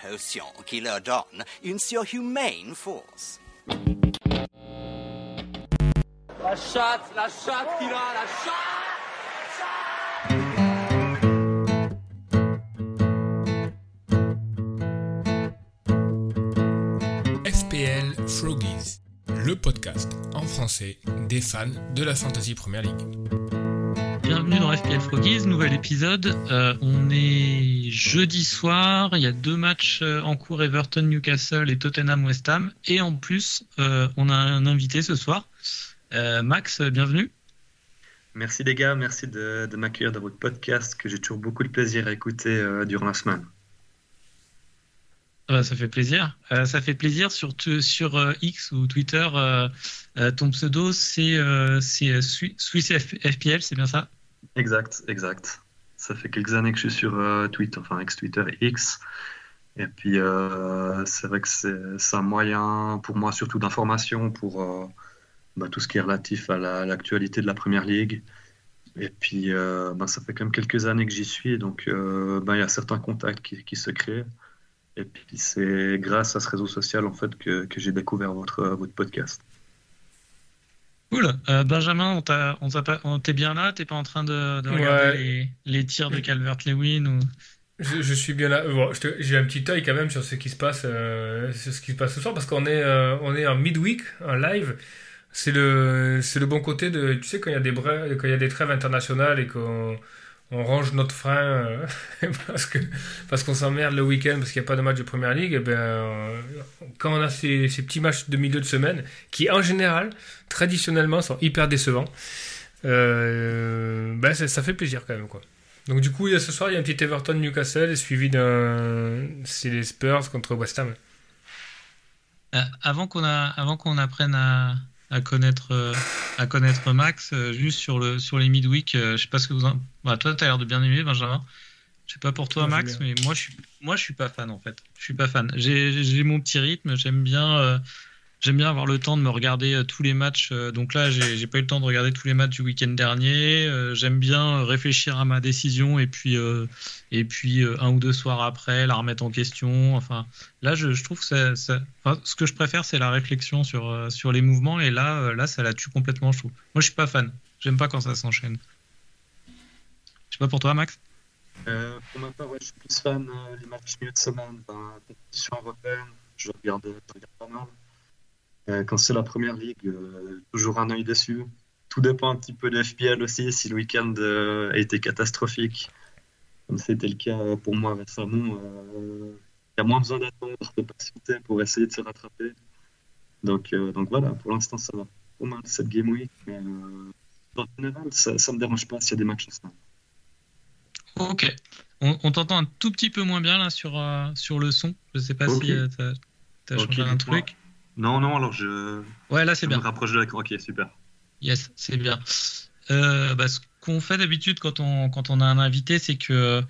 potion qui leur donne une surhumaine force. La chatte, la chatte qu'il a, la chatte FPL Froggies, le podcast en français des fans de la Fantasy Premier League. Bienvenue dans FPL Froggies, nouvel épisode. Euh, on est jeudi soir, il y a deux matchs euh, en cours Everton Newcastle et Tottenham West Ham. Et en plus, euh, on a un invité ce soir. Euh, Max, bienvenue. Merci les gars, merci de, de m'accueillir dans votre podcast que j'ai toujours beaucoup de plaisir à écouter durant la semaine. Euh, ça fait plaisir. Euh, ça fait plaisir surtout sur euh, X ou Twitter. euh, ton pseudo, c'est c'est, Swi- Swiss FPL, c'est bien ça? Exact, exact. Ça fait quelques années que je suis sur euh, Twitter, enfin ex-Twitter X. Et puis euh, c'est vrai que c'est un moyen pour moi surtout d'information pour euh, bah, tout ce qui est relatif à la- l'actualité de la Première Ligue. Et puis bah, ça fait quand même quelques années que j'y suis, donc bah, il y a certains contacts qui, se créent. Et puis c'est grâce à ce réseau social en fait que, j'ai découvert votre podcast. Cool. Euh, Benjamin, on t'es bien là? T'es pas en train de, de regarder Ouais. les, les tirs de Calvert-Lewin ou... Je, je suis bien là. Bon, j'ai un petit œil quand même sur ce qui se passe, euh, sur ce qui se passe ce soir parce qu'on est, euh, on est en midweek, en live. C'est le, c'est le bon côté de, tu sais, quand il y a des brèves, quand il y a des trêves internationales et qu'on on range notre frein euh, parce que parce qu'on s'emmerde le week-end parce qu'il n'y a pas de match de première ligue. Et ben, euh, quand on a ces, ces petits matchs de milieu de semaine qui, en général, traditionnellement, sont hyper décevants, euh, ben ça, ça fait plaisir quand même, quoi. Donc du coup, il ce soir, il y a un petit Everton Newcastle suivi d'un c'est les Spurs contre West Ham. Euh, avant qu'on a, avant qu'on apprenne à, à connaître, euh, à connaître Max, euh, juste sur le, sur les midweek, euh, je sais pas ce que vous en, bah, toi, t'as l'air de bien aimer, Benjamin. Je sais pas pour toi, j'aime Max, mais moi, je suis, moi, je suis pas fan en fait. Je suis pas fan. J'ai, j'ai mon petit rythme. J'aime bien, j'aime bien avoir le temps de me regarder euh, tous les matchs. euh, donc là, j'ai, pas eu le temps de regarder tous les matchs du week-end dernier. Euh, j'aime bien réfléchir à ma décision et puis, euh, et puis euh, un ou deux soirs après, la remettre en question. Enfin, Là, je, je trouve que ça, ça- enfin, ce que je préfère, c'est la réflexion sur, sur les mouvements. Et là, là, ça la tue complètement, je trouve. Moi, je suis pas fan. J'aime pas quand ça s'enchaîne. Je sais pas pour toi, Max. Euh, pour ma part, ouais, je suis plus fan les matchs milieu de semaine, ben, compétition européenne, je regarde, je regarde pas mal. Euh, quand c'est la première ligue, euh, toujours un œil dessus. Tout dépend un petit peu de FPL aussi, si le week-end euh, a été catastrophique, comme c'était le cas pour moi récemment. Il y a moins besoin d'attendre, de patienter pour essayer de se rattraper. Donc, donc voilà, pour l'instant, ça va pas mal cette game week, mais en général, ça, ça me dérange pas s'il y a des matchs en semaine. Ok. On, on t'entend un tout petit peu moins bien là sur, euh, sur le son. Je sais pas si euh, t'as t'as Ok, changé un truc. Non, non, alors je, Ouais, là, c'est je bien. me rapproche de la... Ok, super. Yes, c'est bien. Euh, bah, ce qu'on fait d'habitude quand on, quand on a un invité, c'est que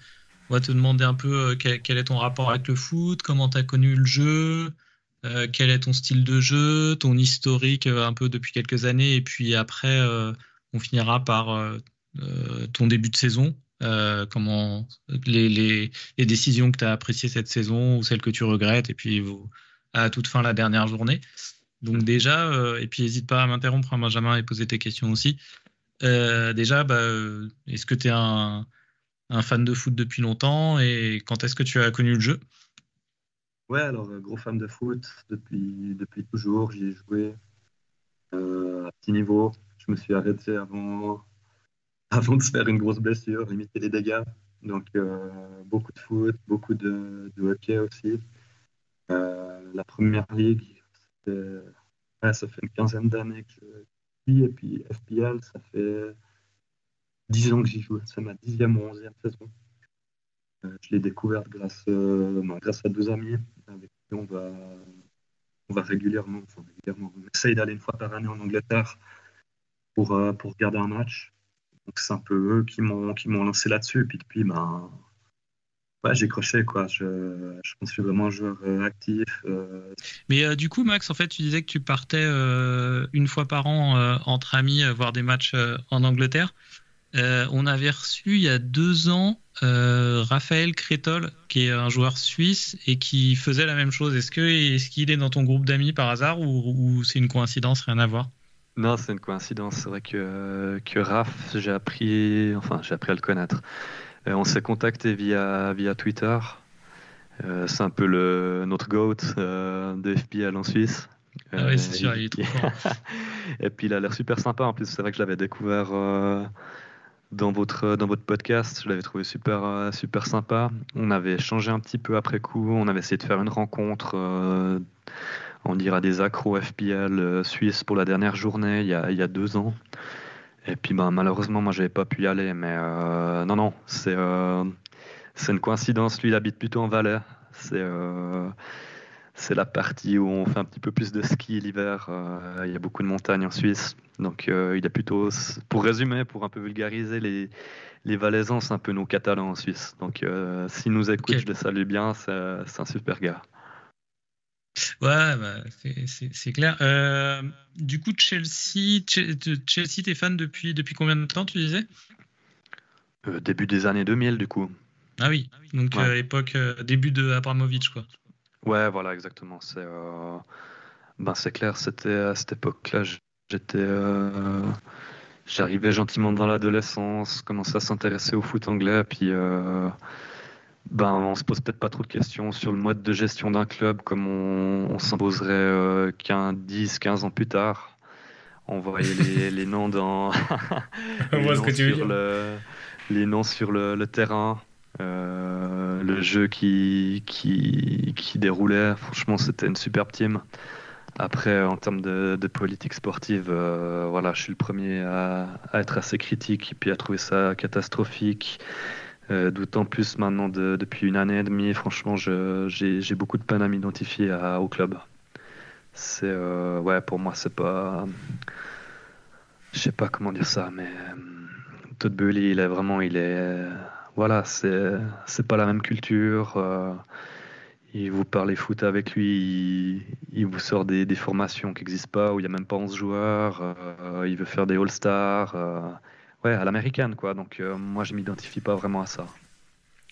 on va te demander un peu euh, quel, quel est ton rapport avec le foot, comment tu as connu le jeu, euh, quel est ton style de jeu, ton historique un peu depuis quelques années, et puis après, euh, on finira par ton début de saison. euh, comment les, les, les décisions que tu as appréciées cette saison ou celles que tu regrettes, et puis vous- à toute fin la dernière journée. Donc déjà, euh, et puis n'hésite pas à m'interrompre, hein, Benjamin, et poser tes questions aussi. Euh, déjà, bah, euh, est-ce que tu es un, fan de foot depuis longtemps et quand est-ce que tu as connu le jeu? Ouais, alors, gros fan de foot depuis, depuis toujours. J'y ai joué à petit niveau. Je me suis arrêté avant, avant de se faire une grosse blessure, limiter les dégâts. Donc, beaucoup de foot, beaucoup de, de hockey aussi. Euh, la première ligue, ça fait une quinzaine d'années que je suis. Et puis, FPL, ça fait 10 ans que j'y joue. C'est ma dixième ou onzième saison. Euh, je l'ai découverte grâce, euh, ben, grâce à deux amis avec qui on va, on va régulièrement, régulièrement, on essaye d'aller une fois par année en Angleterre pour, pour regarder un match. Donc c'est un peu eux qui m'ont lancé là-dessus. Et puis depuis, ben, ouais, j'ai croché quoi. Je, je pense que je suis vraiment un joueur euh, actif. euh, Mais euh, du coup, Max, en fait, tu disais que tu partais euh, une fois par an euh, entre amis voir des matchs euh, en Angleterre. Euh, on avait reçu il y a deux ans euh, Raphaël Crétol, qui est un joueur suisse et qui faisait la même chose. Est-ce que est-ce qu'il est dans ton groupe d'amis par hasard ou, ou c'est une coïncidence, rien à voir? Non, c'est une coïncidence. C'est vrai que, que Raph, j'ai appris, enfin, j'ai appris à le connaître. Euh, on s'est contacté via, via Twitter. Euh, c'est un peu le, notre GOAT euh, de FPL en Suisse. Ah ouais, c'est sûr, il est trop fort. Et puis il a l'air super sympa. En plus, c'est vrai que je l'avais découvert euh, dans, votre, dans votre podcast. Je l'avais trouvé super, super sympa. On avait échangé un petit peu après coup. On avait essayé de faire une rencontre. euh, on dira des accros FPL euh, suisses pour la dernière journée il y a, il y a deux ans. Et puis ben, malheureusement, moi, j'avais pas pu y aller. Mais euh, non, non, c'est euh, une coïncidence. Lui, il habite plutôt en Valais. C'est euh, la partie où on fait un petit peu plus de ski l'hiver. Euh, il y a beaucoup de montagnes en Suisse. Donc euh, il a plutôt, pour résumer, pour un peu vulgariser, les, les Valaisans, c'est un peu nos Catalans en Suisse. Donc s'il nous écoute, je le salue bien, c'est un super gars. Ouais, bah, c'est- clair. Euh, du coup, Chelsea, Che- Chelsea, t'es fan depuis, depuis combien de temps, tu disais? Euh, début des années 2000 du coup. Ah oui, donc Ouais. euh, époque, début de Abramovich, quoi. Ouais, voilà, exactement. C'est ben, clair, c'était à cette époque-là, j'étais, j'arrivais gentiment dans l'adolescence, commençais à s'intéresser au foot anglais, puis euh, ben, on se pose peut-être pas trop de questions sur le mode de gestion d'un club comme on, on s'imposerait euh, 15, 10, 15 ans plus tard. On voyait les, les noms dans les noms que tu veux sur le- les noms sur le, le terrain, euh, le jeu qui, qui, qui déroulait. Franchement, c'était une superbe team. Après, en termes de, de politique sportive, euh, voilà, je suis le premier à, à être assez critique et puis à trouver ça catastrophique. Euh, D'autant plus maintenant, de- depuis une année et demie, franchement, j'ai beaucoup de peine à m'identifier au club. C'est, euh, ouais, pour moi, c'est pas. Je sais pas comment dire ça, mais euh, Todd Boehly, il est vraiment, il est, voilà, c'est, pas la même culture. il vous parle foot avec lui, il, vous sort des, formations qui n'existent pas, où il y a même pas 11 joueurs. il veut faire des All-Stars, ouais, à l'américaine, quoi. Donc euh, moi, je m'identifie pas vraiment à ça.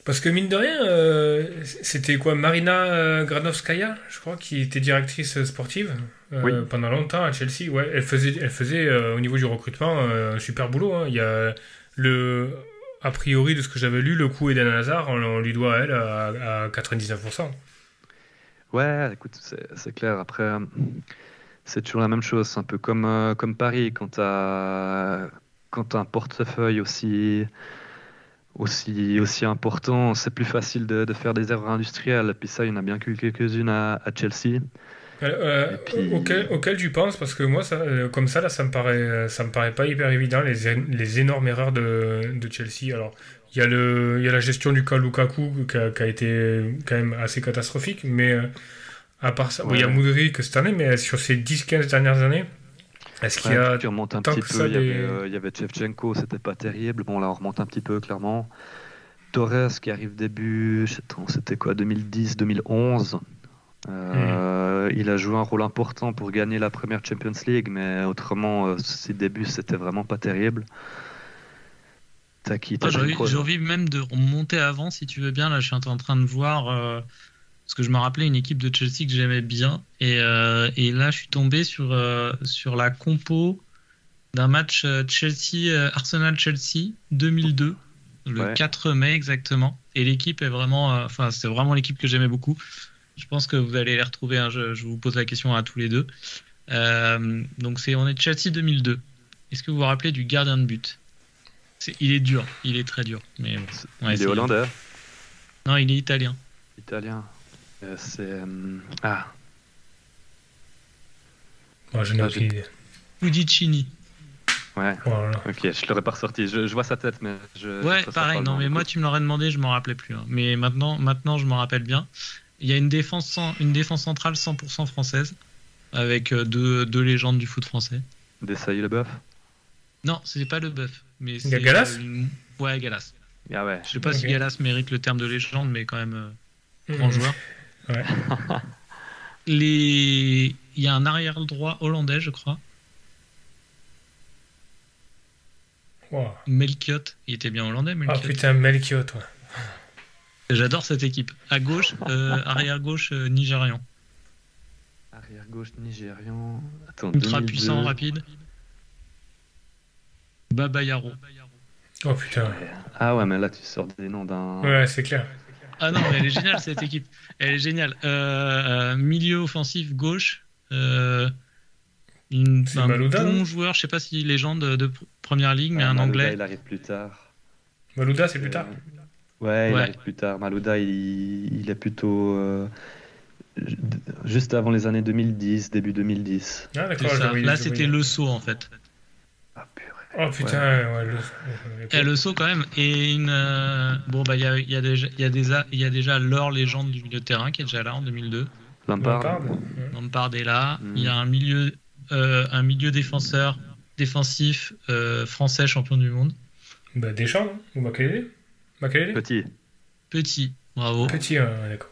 Parce que mine de rien, euh, c'était quoi Marina euh, Granovskaya, je crois, qui était directrice sportive Oui. pendant longtemps à Chelsea. Ouais, elle faisait, elle faisait au niveau du recrutement un super boulot. hein. Il y a le, a priori de ce que j'avais lu, le coup Eden Hazard, on, on lui doit à elle à, à 99%. Ouais, écoute, c'est clair. Après, c'est toujours la même chose. C'est un peu comme, euh, comme Paris, quand tu as, quand t'as un portefeuille aussi, aussi, aussi important, c'est plus facile de, de faire des erreurs industrielles. Et puis ça, il y en a bien que quelques-unes à, à Chelsea. Euh, puis- auquel, auquel tu penses? Parce que moi, ça, euh, comme ça, là, ça me paraît, ça me paraît pas hyper évident, les, les énormes erreurs de, de Chelsea. Alors, il y, a le, il y a la gestion du cas Lukaku qui a, qui a été quand même assez catastrophique, mais euh, à part ça, bon, il y a Ouais. Moudric cette année, mais sur ces 10-15 dernières années, est-ce qu'il y Ouais, a. tu remontes un tant petit peu. il, y avait, des- euh, il y avait Shevchenko, c'était pas terrible. Bon, là, on remonte un petit peu, clairement. Torres qui arrive début, c'était quoi, 2010, 2011. Euh, Il a joué un rôle important pour gagner la première Champions League, mais autrement, euh, ses débuts, c'était vraiment pas terrible. T'as qui Ah, t'as J'ai envie, même de remonter avant, si tu veux bien. Là, je suis en train de voir. euh, parce que je me rappelais une équipe de Chelsea que j'aimais bien. Et, euh, et là, je suis tombé sur, euh, sur la compo d'un match euh, Chelsea, Arsenal-Chelsea 2002, le Ouais. 4 mai exactement. Et l'équipe est vraiment. Enfin, c'est vraiment l'équipe que j'aimais beaucoup. Je pense que vous allez les retrouver. hein, je, je vous pose la question à tous les deux. Donc, c'est, on est Chelsea 2002. Est-ce que vous vous rappelez du gardien de but? Il est dur, il est très dur. Mais bon, Il est hollandais, Non, il est italien. italien. Euh, c'est. euh, Ah, Bon, je n'ai Ah, aucune idée. Udicini. ouais. Voilà. Ok, je l'aurais pas ressorti. Je, je vois sa tête, mais je. Ouais, pareil. Non, mais moi, tu me l'aurais demandé, je m'en rappelais plus. hein. Mais maintenant, maintenant, je m'en rappelle bien. Il y a une défense, cent- une défense centrale 100% française, avec euh, deux, deux légendes du foot français. Desailly le bœuf. Non, c'est pas le bœuf. Mais Il y a c'est, Galas? euh, une- Ouais, Galas. Ah ouais. Je sais pas si. Galas mérite le terme de légende, mais quand même euh, grand Mhm. joueur. Ouais. Les... Il y a un arrière droit hollandais, je crois. Wow. Melchiot. Il était bien hollandais, Ah Melchiot. putain, Melchiot, ouais. J'adore cette équipe. À gauche, euh, arrière gauche euh, nigérian. Arrière gauche nigérian. Attends, Ultra 2002. puissant, rapide. Baba Yaro. Oh putain. Ah ouais, mais là tu sors des noms d'un. Ouais, c'est clair. Ah non, mais elle est géniale cette équipe. Elle est géniale. Euh, euh, milieu offensif gauche. Euh, une, un Malouda, bon joueur, je sais pas si légende de, de première ligue, mais Ah, un Malouda, anglais. Il arrive plus tard. Malouda, c'est plus tard. Euh, Ouais, il arrive plus tard. Malouda, il, il est plutôt euh, ju- juste avant les années 2010, début 2010. Ah, Là, c'était le saut en fait. Oh putain, ouais, le. Et le saut quand même. Et une. euh, Bon, bah, il y a, il y, a déjà- il y, a déjà- il y a déjà Laure Légende du milieu de terrain qui est déjà là en 2002. Lampard. Lampard. Ouais. Lampard est là. Mm. Il y a un milieu, euh, un milieu défenseur défensif euh, français champion du monde. Bah, Deschamps, Ou Makelele Makelele Petit. Petit, bravo. Petit, ouais, d'accord.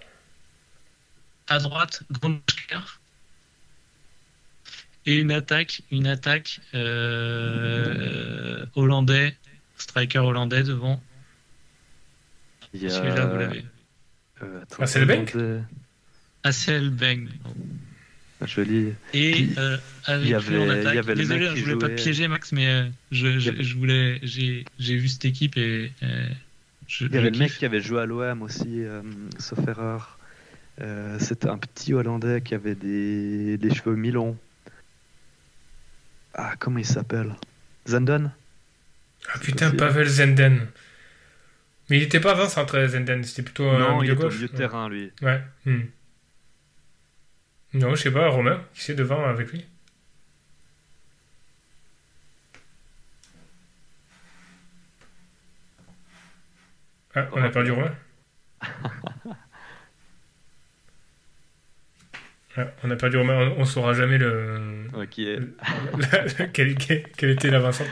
À droite, Grondler. Et une attaque, une attaque euh, hollandais, striker hollandais devant. A... Celui-là, vous l'avez. Euh, attends, Ah, c'est le Bank attendez. Assel Beng. Joli. Et euh, avec il y lui avait- en il y attaque. avait le Désolé, mec hein, je voulais pas te piéger, Max, mais euh, je, voulais, j'ai, j'ai vu cette équipe et euh, je, Il y avait le mec qui avait joué à l'OM aussi, euh, sauf erreur. Euh, C'était un petit Hollandais qui avait des, des cheveux mi-longs. Ah, comment il s'appelle? Zandon Ah putain, possible. Pavel Zenden. Mais il était pas avant centre Zenden, c'était plutôt un Non, il milieu est au gauche. milieu de terrain, lui. Ouais. hmm. Non, je sais pas, Romain, qui c'est devant avec lui? Ah, on a perdu Romain Ah, on a perdu Romain, on, on saura jamais le... Ouais, qui est... la- quel, quel- quel était l'avancement.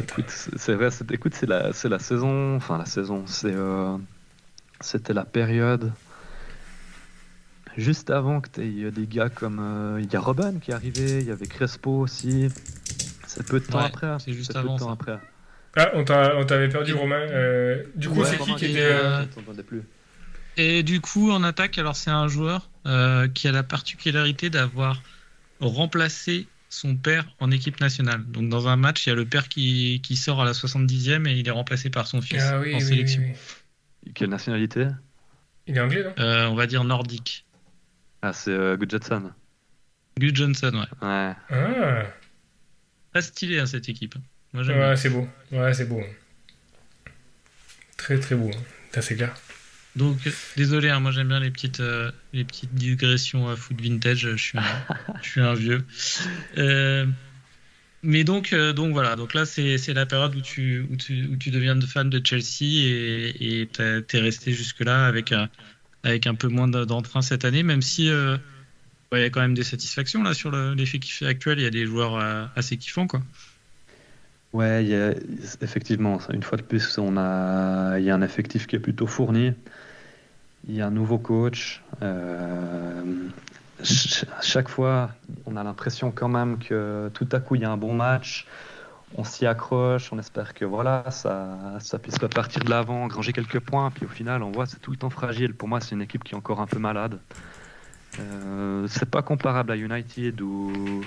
Écoute, c'est vrai, c'est- écoute, c'est la, c'est la saison, enfin la saison, c'est, euh, c'était la période juste avant que tu aies des gars comme, euh, il y a Robin qui est arrivé, il y avait Crespo aussi, c'est peu de temps Ouais, après, c'est juste peu de avant, temps ça. après. Ah, on t'a- on t'avait perdu Romain. Euh, du coup, Ouais, c'est qui qui était... euh, euh, plus. Et du coup, en attaque, alors c'est un joueur euh, qui a la particularité d'avoir remplacé son père en équipe nationale. Donc dans un match, il y a le père qui, qui sort à la 70e et il est remplacé par son fils Ah oui, en oui, sélection. oui, oui. Quelle nationalité? Il est anglais, non? Euh, on va dire nordique. Ah, c'est euh, Johnson, ouais. Ouais. Ah, Très stylé hein, cette équipe. Moi ouais, c'est beau. Ouais, c'est beau. Très, très beau. c'est clair. Donc euh, désolé, hein, moi j'aime bien les petites, euh, les petites digressions à foot vintage. Je suis un, je suis un vieux. Euh, mais donc, euh, donc voilà, donc là c'est c'est la période où tu, où tu, où tu deviens fan de Chelsea et t'es t'es resté jusque-là avec un, avec un peu moins de- d'entrain cette année, même si euh, il y a quand même des satisfactions là sur le- l'effectif actuel. Il y a des joueurs euh, assez kiffants quoi. Ouais, il y a- effectivement, une fois de plus, on a, il y a un effectif qui est plutôt fourni. Il y a un nouveau coach. euh, ch- chaque fois, on a l'impression quand même que tout à coup, il y a un bon match. On s'y accroche, on espère que voilà, ça, puisse repartir de l'avant, granger quelques points. Puis au final, on voit c'est tout le temps fragile. Pour moi, c'est une équipe qui est encore un peu malade. Euh, c'est pas comparable à United où,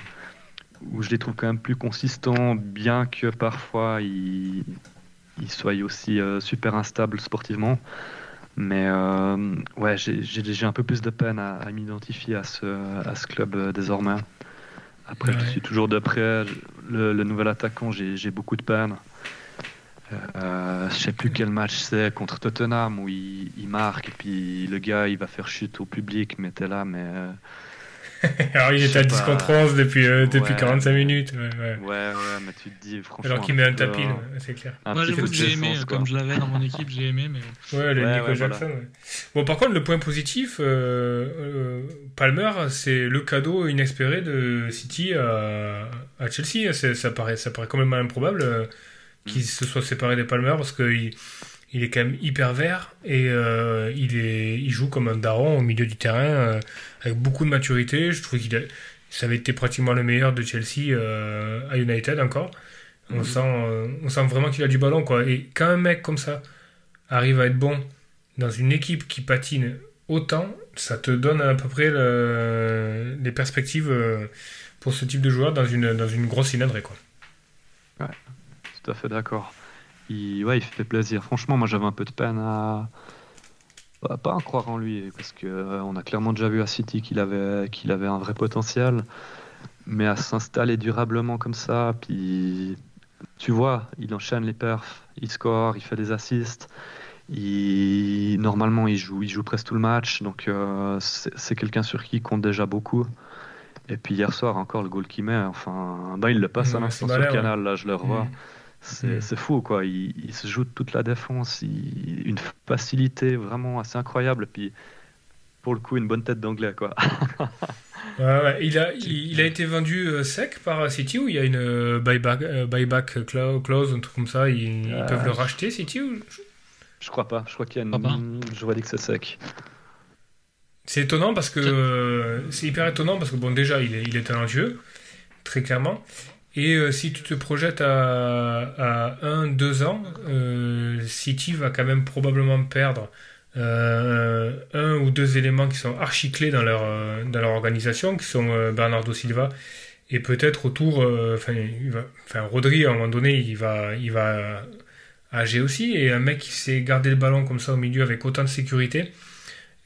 je les trouve quand même plus consistants, bien que parfois ils, ils soient aussi euh, super instables sportivement. Mais euh, ouais, j'ai un peu plus de peine à, à m'identifier à ce, à ce club euh, désormais. Après, je suis toujours de près. Le, le nouvel attaquant, j'ai j'ai beaucoup de peine. Euh, je sais plus quel match c'est contre Tottenham où il, il marque et puis le gars il va faire chute au public, mais t'es là, mais euh, Alors, il était à sais 10 pas. contre 11 depuis, euh, depuis Ouais. 45 minutes. Ouais, ouais. ouais, ouais, mais tu te dis franchement. Alors qu'il met un tapis, c'est clair. un Moi j'avoue que j'ai aimé, quoi. comme je l'avais dans mon équipe, j'ai aimé, mais Ouais, le Ouais, Nico ouais, Jackson. ouais. Bon, par contre, le point positif, euh, euh, Palmer, c'est le cadeau inespéré de City à, à Chelsea. Ça paraît, ça paraît quand même improbable euh, qu'il se soit séparé des Palmer parce qu'il il est quand même hyper vert et euh, il, est, il joue comme un daron au milieu du terrain euh, avec beaucoup de maturité. Je trouve qu'il a, ça avait été pratiquement le meilleur de Chelsea euh, à United encore. On, Mhm. sent, on sent vraiment qu'il a du ballon. Quoi. Et quand un mec comme ça arrive à être bon dans une équipe qui patine autant, ça te donne à peu près le- les perspectives pour ce type de joueur dans une, dans une grosse cylindrée. Quoi. Tout à fait d'accord. Il, ouais, il fait plaisir. Franchement, moi j'avais un peu de peine à à pas en croire en lui parce que euh, on a clairement déjà vu à City qu'il avait qu'il avait un vrai potentiel, mais à s'installer durablement comme ça, puis tu vois, il enchaîne les perfs, il score, il fait des assists. Il, normalement, il joue, il joue presque tout le match, donc euh, c'est quelqu'un sur qui il compte déjà beaucoup. Et puis hier soir, encore le goal qu'il met, enfin, ben, il le passe à Ouais, l'instant sur malin, Canal, là je le revois. Mm. C'est Mm. c'est fou, quoi. Il, il se joue de toute la défense, il- une facilité vraiment assez incroyable. Et puis, pour le coup, une bonne tête d'anglais, quoi. Ouais, ouais. Il, a, il, il a été vendu euh, sec par City ou il y a une euh, buyback, euh, buyback clause, un truc comme ça? Ils, ils Euh, peuvent le racheter, City ou... Je crois pas. Je crois qu'il y a Ah ben. une. Je vois dire que c'est sec. C'est étonnant parce que c'est hyper étonnant parce que bon déjà il est, il est talentueux très clairement et euh, si tu te projettes à, à 1 2 ans euh, City va quand même probablement perdre euh, un ou deux éléments qui sont archi clés dans leur organisation qui sont Bernardo Silva et peut-être autour enfin Rodri à un moment donné il va il va âger aussi. Et un mec qui sait garder le ballon comme ça au milieu avec autant de sécurité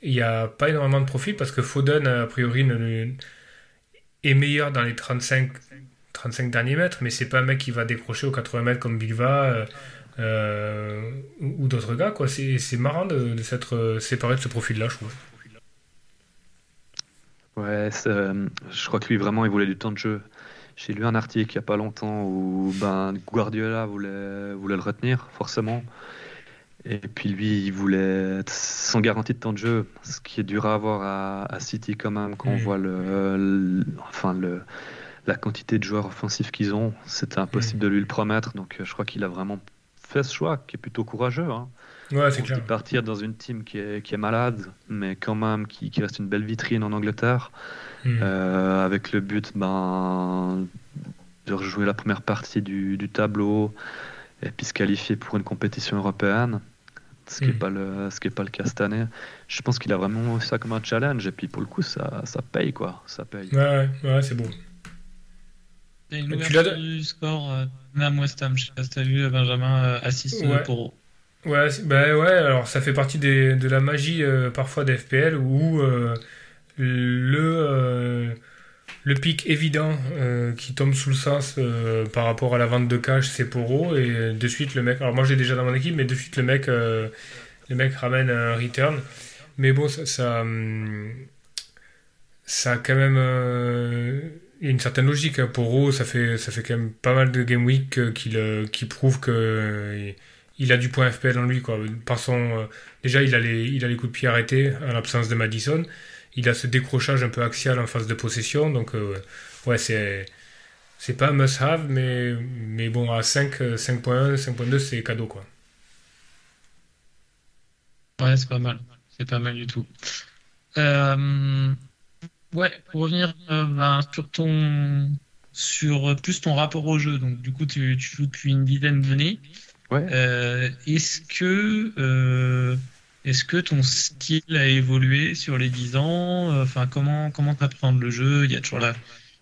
il n'y a pas énormément de profil parce que Foden, a priori, est meilleur dans les 35, 35 derniers mètres, mais c'est pas un mec qui va décrocher aux 80 mètres comme Bilva euh, euh, ou, ou d'autres gars. quoi. C'est c'est marrant de, de s'être euh, séparé de ce profil-là, je trouve. Ouais, je crois que lui, vraiment, il voulait du temps de jeu. J'ai lu un article il y a pas longtemps où ben, Guardiola voulait, voulait le retenir, forcément. Et puis lui, il voulait sans garantie de temps de jeu, ce qui est dur à avoir à, à City quand même, quand on Mm. voit le, le- enfin le, la quantité de joueurs offensifs qu'ils ont. C'était impossible de lui le promettre, donc euh, je crois qu'il a vraiment fait ce choix, qui est plutôt courageux. Hein. Ouais, c'est clair. partir dans une team qui est, qui est malade, mais quand même qui, qui reste une belle vitrine en Angleterre, Mm. euh, avec le but ben, de rejouer la première partie du, du tableau et puis se qualifier pour une compétition européenne, ce qui n'est Mm. pas, le, ce qui est pas le cas cette année. Je pense qu'il a vraiment ça comme un challenge, et puis pour le coup, ça, ça paye, quoi. Ça paye. Ouais, ouais, ouais, c'est beau. Il y a une Tu l'as ouverture du score, euh, même West Ham, je sais pas si t'as vu, Benjamin, euh, assiste Ouais. pour Ouais, bah ouais, alors ça fait partie des, de la magie euh, parfois des FPL où euh, le, euh, le pic évident euh, qui tombe sous le sens euh, par rapport à la vente de cash, c'est Poro et de suite le mec, alors moi j'ai déjà dans mon équipe, mais de suite le mec, euh, le mec ramène un return. Mais bon, ça, ça, hum, ça a quand même euh, il y a une certaine logique. Hein. Poro, ça fait, ça fait quand même pas mal de game week euh, qu'il euh, qui prouve que euh, il a du point FPL en lui quoi. Par son, déjà il a les, il a les coups de pied arrêtés en l'absence de Madison. Il a ce décrochage un peu axial en phase de possession. Donc ouais c'est c'est pas un must have mais mais bon à 5 euh, 5.1 5.2 c'est cadeau quoi. Ouais, c'est pas mal. C'est pas mal du tout. Euh, ouais, pour revenir euh, ben, sur ton sur euh, plus ton rapport au jeu. Donc du coup, tu, tu joues depuis une dizaine d'années. Ouais. Euh, est-ce que euh, est-ce que ton style a évolué sur les 10 ans? Enfin, comment comment t'apprends le jeu? Il y a toujours la,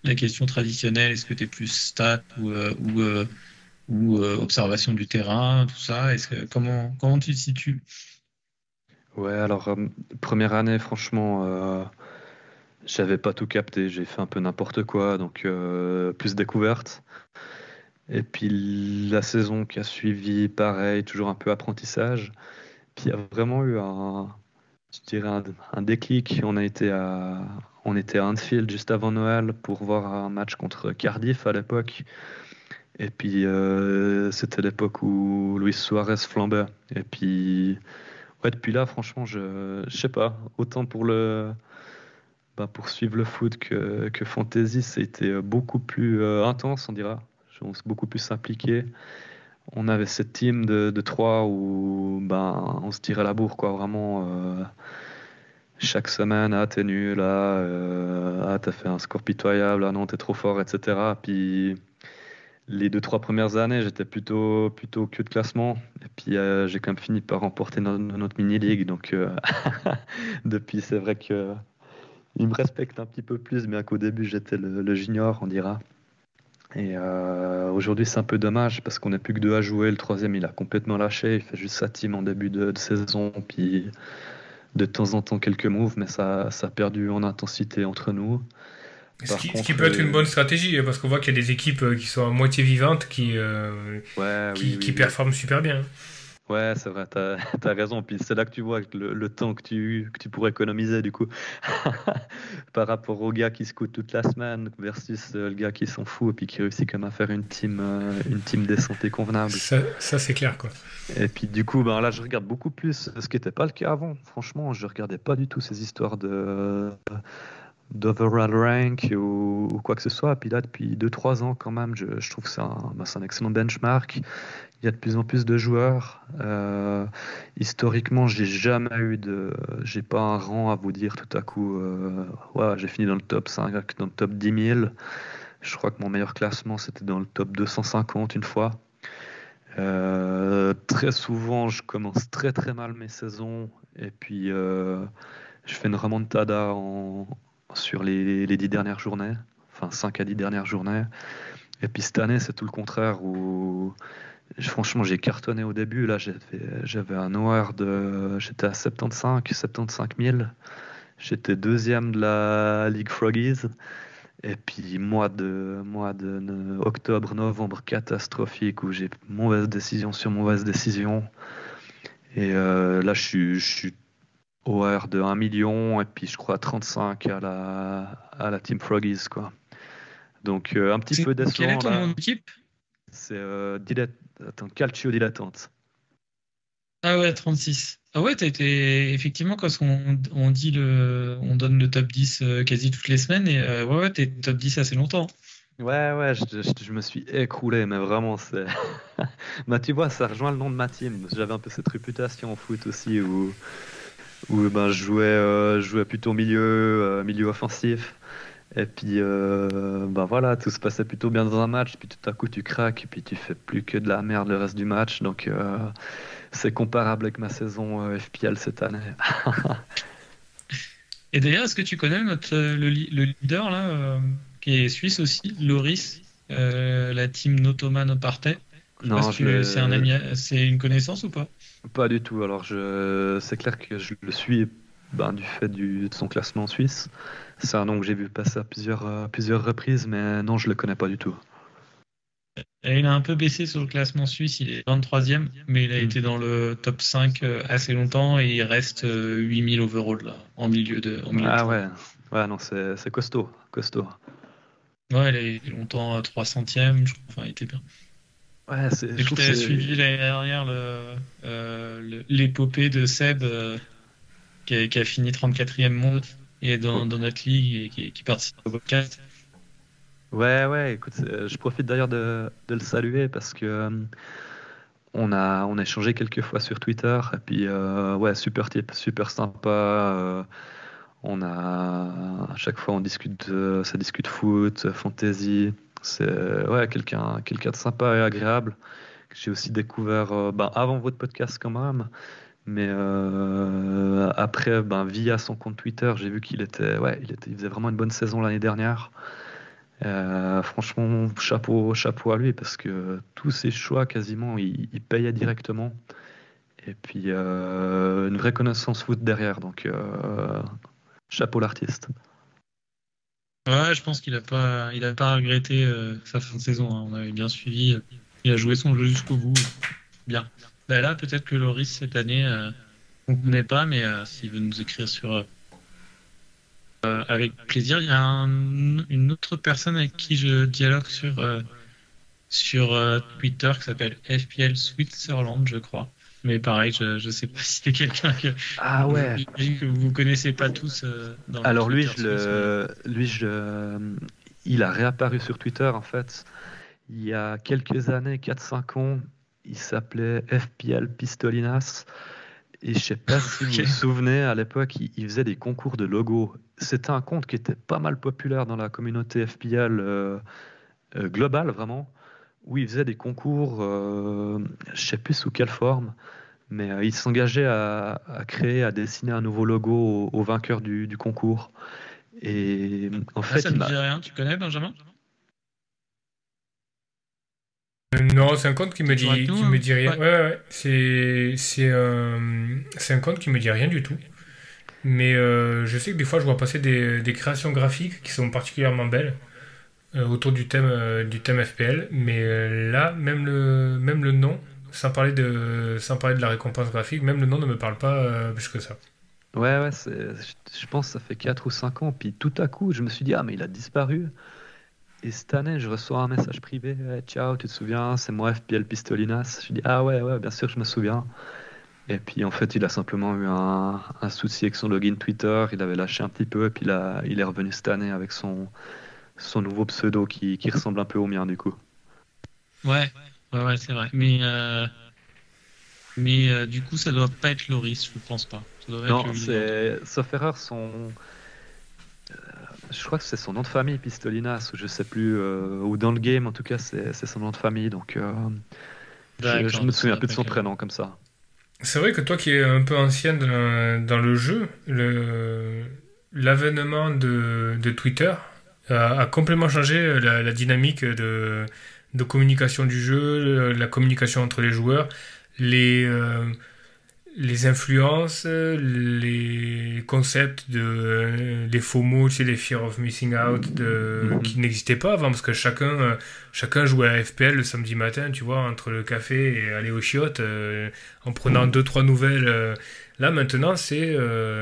la question traditionnelle. Est-ce que tu es plus stat ou ou, ou observation du terrain, tout ça? Est-ce que comment comment tu te situes? Ouais, alors, première année, franchement, j'avais pas tout capté. J'ai fait un peu n'importe quoi, donc euh, plus découverte. Et puis la saison qui a suivi, pareil, toujours un peu apprentissage. Puis il y a vraiment eu un, dirais un, déclic. On a été on était à Anfield juste avant Noël pour voir un match contre Cardiff à l'époque. Et puis euh, c'était l'époque où Luis Suarez flambait. Et puis Ouais, depuis là, franchement, je, je sais pas. Autant pour le, bah, pour suivre le foot que, que fantasy, c'était beaucoup plus euh, intense, on dira. On s'est beaucoup plus impliqué. On avait cette team de, de trois où ben, on se tirait la bourre, quoi. Vraiment, euh, chaque semaine, ah, t'es nul, euh, ah, t'as fait un score pitoyable, ah non, t'es trop fort, etc. Puis les deux trois premières années, j'étais plutôt plutôt que de classement. Et puis euh, j'ai quand même fini par remporter no- no- notre mini league. Donc euh, depuis, c'est vrai que il me respecte un petit peu plus, bien qu'au début j'étais le, le junior, on dira. Et euh, aujourd'hui, c'est un peu dommage parce qu'on n'a plus que deux à jouer. Le troisième, il a complètement lâché. Il fait juste sa team en début de, de saison, puis de temps en temps quelques moves, mais ça, ça a perdu en intensité entre nous. Ce qui, ce contre, qui peut être une euh, bonne stratégie, hein, parce qu'on voit qu'il y a des équipes euh, qui sont à moitié vivantes qui, euh, Ouais, qui, oui, oui, qui oui. performent super bien. Ouais, c'est vrai, t'as as raison. Puis c'est là que tu vois le, le temps que tu, que tu pourrais économiser, du coup, par rapport au gars qui se coûte toute la semaine versus euh, le gars qui s'en fout et puis qui réussit quand même à faire une team, euh, une team décente et convenable. Ça, ça c'est clair, quoi. Et puis du coup, ben là, je regarde beaucoup plus, ce qui n'était pas le cas avant. Franchement, je regardais pas du tout ces histoires de d'overall rank ou, ou quoi que ce soit. Puis là, depuis 2-3 ans, quand même, je, je trouve que c'est un, ben, c'est un excellent benchmark. Il y a de plus en plus de joueurs. Euh, historiquement, j'ai jamais eu de, j'ai pas un rang à vous dire tout à coup. Euh, ouais, j'ai fini dans le top 5, dans le top 10 000. Je crois que mon meilleur classement, c'était dans le top 250 une fois. Euh, très souvent, je commence très très mal mes saisons et puis je fais une remontada sur les, les 10 dernières journées, enfin 5 à 10 dernières journées. Et puis cette année, c'est tout le contraire où franchement j'ai cartonné au début. Là, j'avais un OR de. J'étais à 75, 75 000. J'étais deuxième de la Ligue Froggies. Et puis mois de mois de octobre, novembre catastrophique où j'ai mauvaise décision sur mauvaise décision. Et euh, là je suis je suis OR de 1 million et puis je crois 35 à la à la Team Froggies quoi. Donc euh, un petit peu décevant est ton là. nom d'équipe? C'est euh, attends, Calcio dilettante. Ah ouais, 36. Ah ouais, t'as été effectivement quand on, on dit le, on donne le top 10 euh, quasi toutes les semaines et euh, ouais, ouais, t'es top 10 assez longtemps. Ouais, ouais, je, je- je me suis écroulé, mais vraiment, c'est. bah, tu vois, ça rejoint le nom de ma team. J'avais un peu cette réputation en foot aussi où, où ben, je, jouais, euh, je jouais plutôt milieu, euh, milieu offensif. Et puis, euh, ben voilà, tout se passait plutôt bien dans un match. Puis tout à coup, tu craques, et puis tu fais plus que de la merde le reste du match. Donc, euh, c'est comparable avec ma saison euh, FPL cette année. Et d'ailleurs, est-ce que tu connais notre, le, leader là, qui est suisse aussi, Loris, la team Notoma Noparte? Non, c'est un ami, c'est une connaissance ou pas? Pas du tout. Alors, je... c'est clair que je le suis ben, du fait du... de son classement suisse. C'est un nom que j'ai vu passer à plusieurs, euh, plusieurs reprises, mais non, je le connais pas du tout. Et Il a un peu baissé sur le classement suisse, il est 23e, mais il a Mm. été dans le top 5 euh, assez longtemps et il reste euh, 8000 overall là, en milieu de. En milieu de Ah ouais, ouais, non, c'est c'est costaud, costaud. Ouais, il a été longtemps à 300e, je crois. Enfin, il était bien. Ouais, c'est. suivi l'année dernière le, euh, le- l'épopée de Seb euh, qui, a, fini 34e monde et dans, notre ligue et qui, participe au podcast. Ouais, ouais, écoute, c'est- je profite d'ailleurs de, de le saluer parce que euh, on a, on a échangé quelques fois sur Twitter et puis euh, ouais, super type, super sympa. euh, on a à chaque fois on discute, de- ça discute foot, fantasy. C'est ouais, quelqu'un, quelqu'un de sympa et agréable j'ai aussi découvert euh, ben, avant votre podcast quand même. Mais euh, après, ben, via son compte Twitter, j'ai vu qu'il était, ouais, il faisait vraiment une bonne saison l'année dernière. Euh, franchement, chapeau, chapeau à lui parce que tous ses choix, quasiment, il, payait directement. Et puis, euh, une vraie connaissance foot derrière. Donc, chapeau l'artiste. Ouais, je pense qu'il a pas, il a pas regretté sa fin de saison. hein. On avait bien suivi. Il a joué son jeu jusqu'au bout. Bien. Bah là, peut-être que Loris cette année, euh, on ne connaît pas, mais euh, s'il veut nous écrire sur, euh, avec plaisir. Il y a un- une autre personne avec qui je dialogue sur euh, sur euh, Twitter qui s'appelle FPL Switzerland, je crois. Mais pareil, je je sais pas si c'est quelqu'un que Ah j'imagine que vous connaissez pas tous. euh, dans le Alors lui, Twitter je le, lui je, il a réapparu sur Twitter en fait. Il y a quelques années, 4-5 ans, il s'appelait FPL Pistolinas. Et je sais pas si vous vous souvenez, à l'époque, il, il faisait des concours de logos. C'était un compte qui était pas mal populaire dans la communauté FPL euh, euh, globale, vraiment. où il faisait des concours, je ne sais plus sous quelle forme, mais il s'engageait à, créer, à dessiner un nouveau logo au, vainqueur du, concours. Et en ah, fait, ça ne dit rien. Tu connais Benjamin? Non, c'est un compte qui me dit, qui me hein. dit rien. Ouais, ouais, C'est, c'est, c'est un compte qui me dit rien du tout. Mais euh, je sais que des fois, je vois passer des, des créations graphiques qui sont particulièrement belles euh, autour du thème, euh, du thème FPL. Mais là, même le, même le nom, sans parler, de, sans parler de la récompense graphique, même le nom ne me parle pas plus que ça. Ouais, ouais, je pense que ça fait 4 ou 5 ans. Puis tout à coup, je me suis dit, ah, mais il a disparu. Et cette année, je reçois un message privé. Ciao, tu te souviens? C'est moi, FPL Pistolinas. Je dis, ah ouais, ouais, bien sûr, je me souviens. Et puis en fait, il a simplement eu un, souci avec son login Twitter. Il avait lâché un petit peu. Et puis là, il est revenu cette année avec son, son nouveau pseudo qui, qui ressemble un peu au mien, du coup. Ouais, ouais, ouais c'est vrai. Mais, euh, mais euh, du coup, ça doit pas être Loris, je pense pas. non, c'est. Sauf erreur, son je crois que c'est son nom de famille, Pistolinas, ou je sais plus, euh, ou dans le game en tout cas, c'est son nom de famille, donc euh, je, me souviens plus de son prénom comme ça. C'est vrai que toi qui es un peu ancienne dans, le jeu, l'avènement de, de, Twitter a, complètement changé la, dynamique de, de, communication du jeu, la communication entre les joueurs, les, euh, les influences, les concepts de les faux mots, tu sais, les fear of missing out de, mhm. qui n'existaient pas avant parce que chacun euh, chacun jouait à FPL le samedi matin, tu vois, entre le café et aller aux chiottes euh, en prenant deux trois nouvelles. Euh. Là maintenant, c'est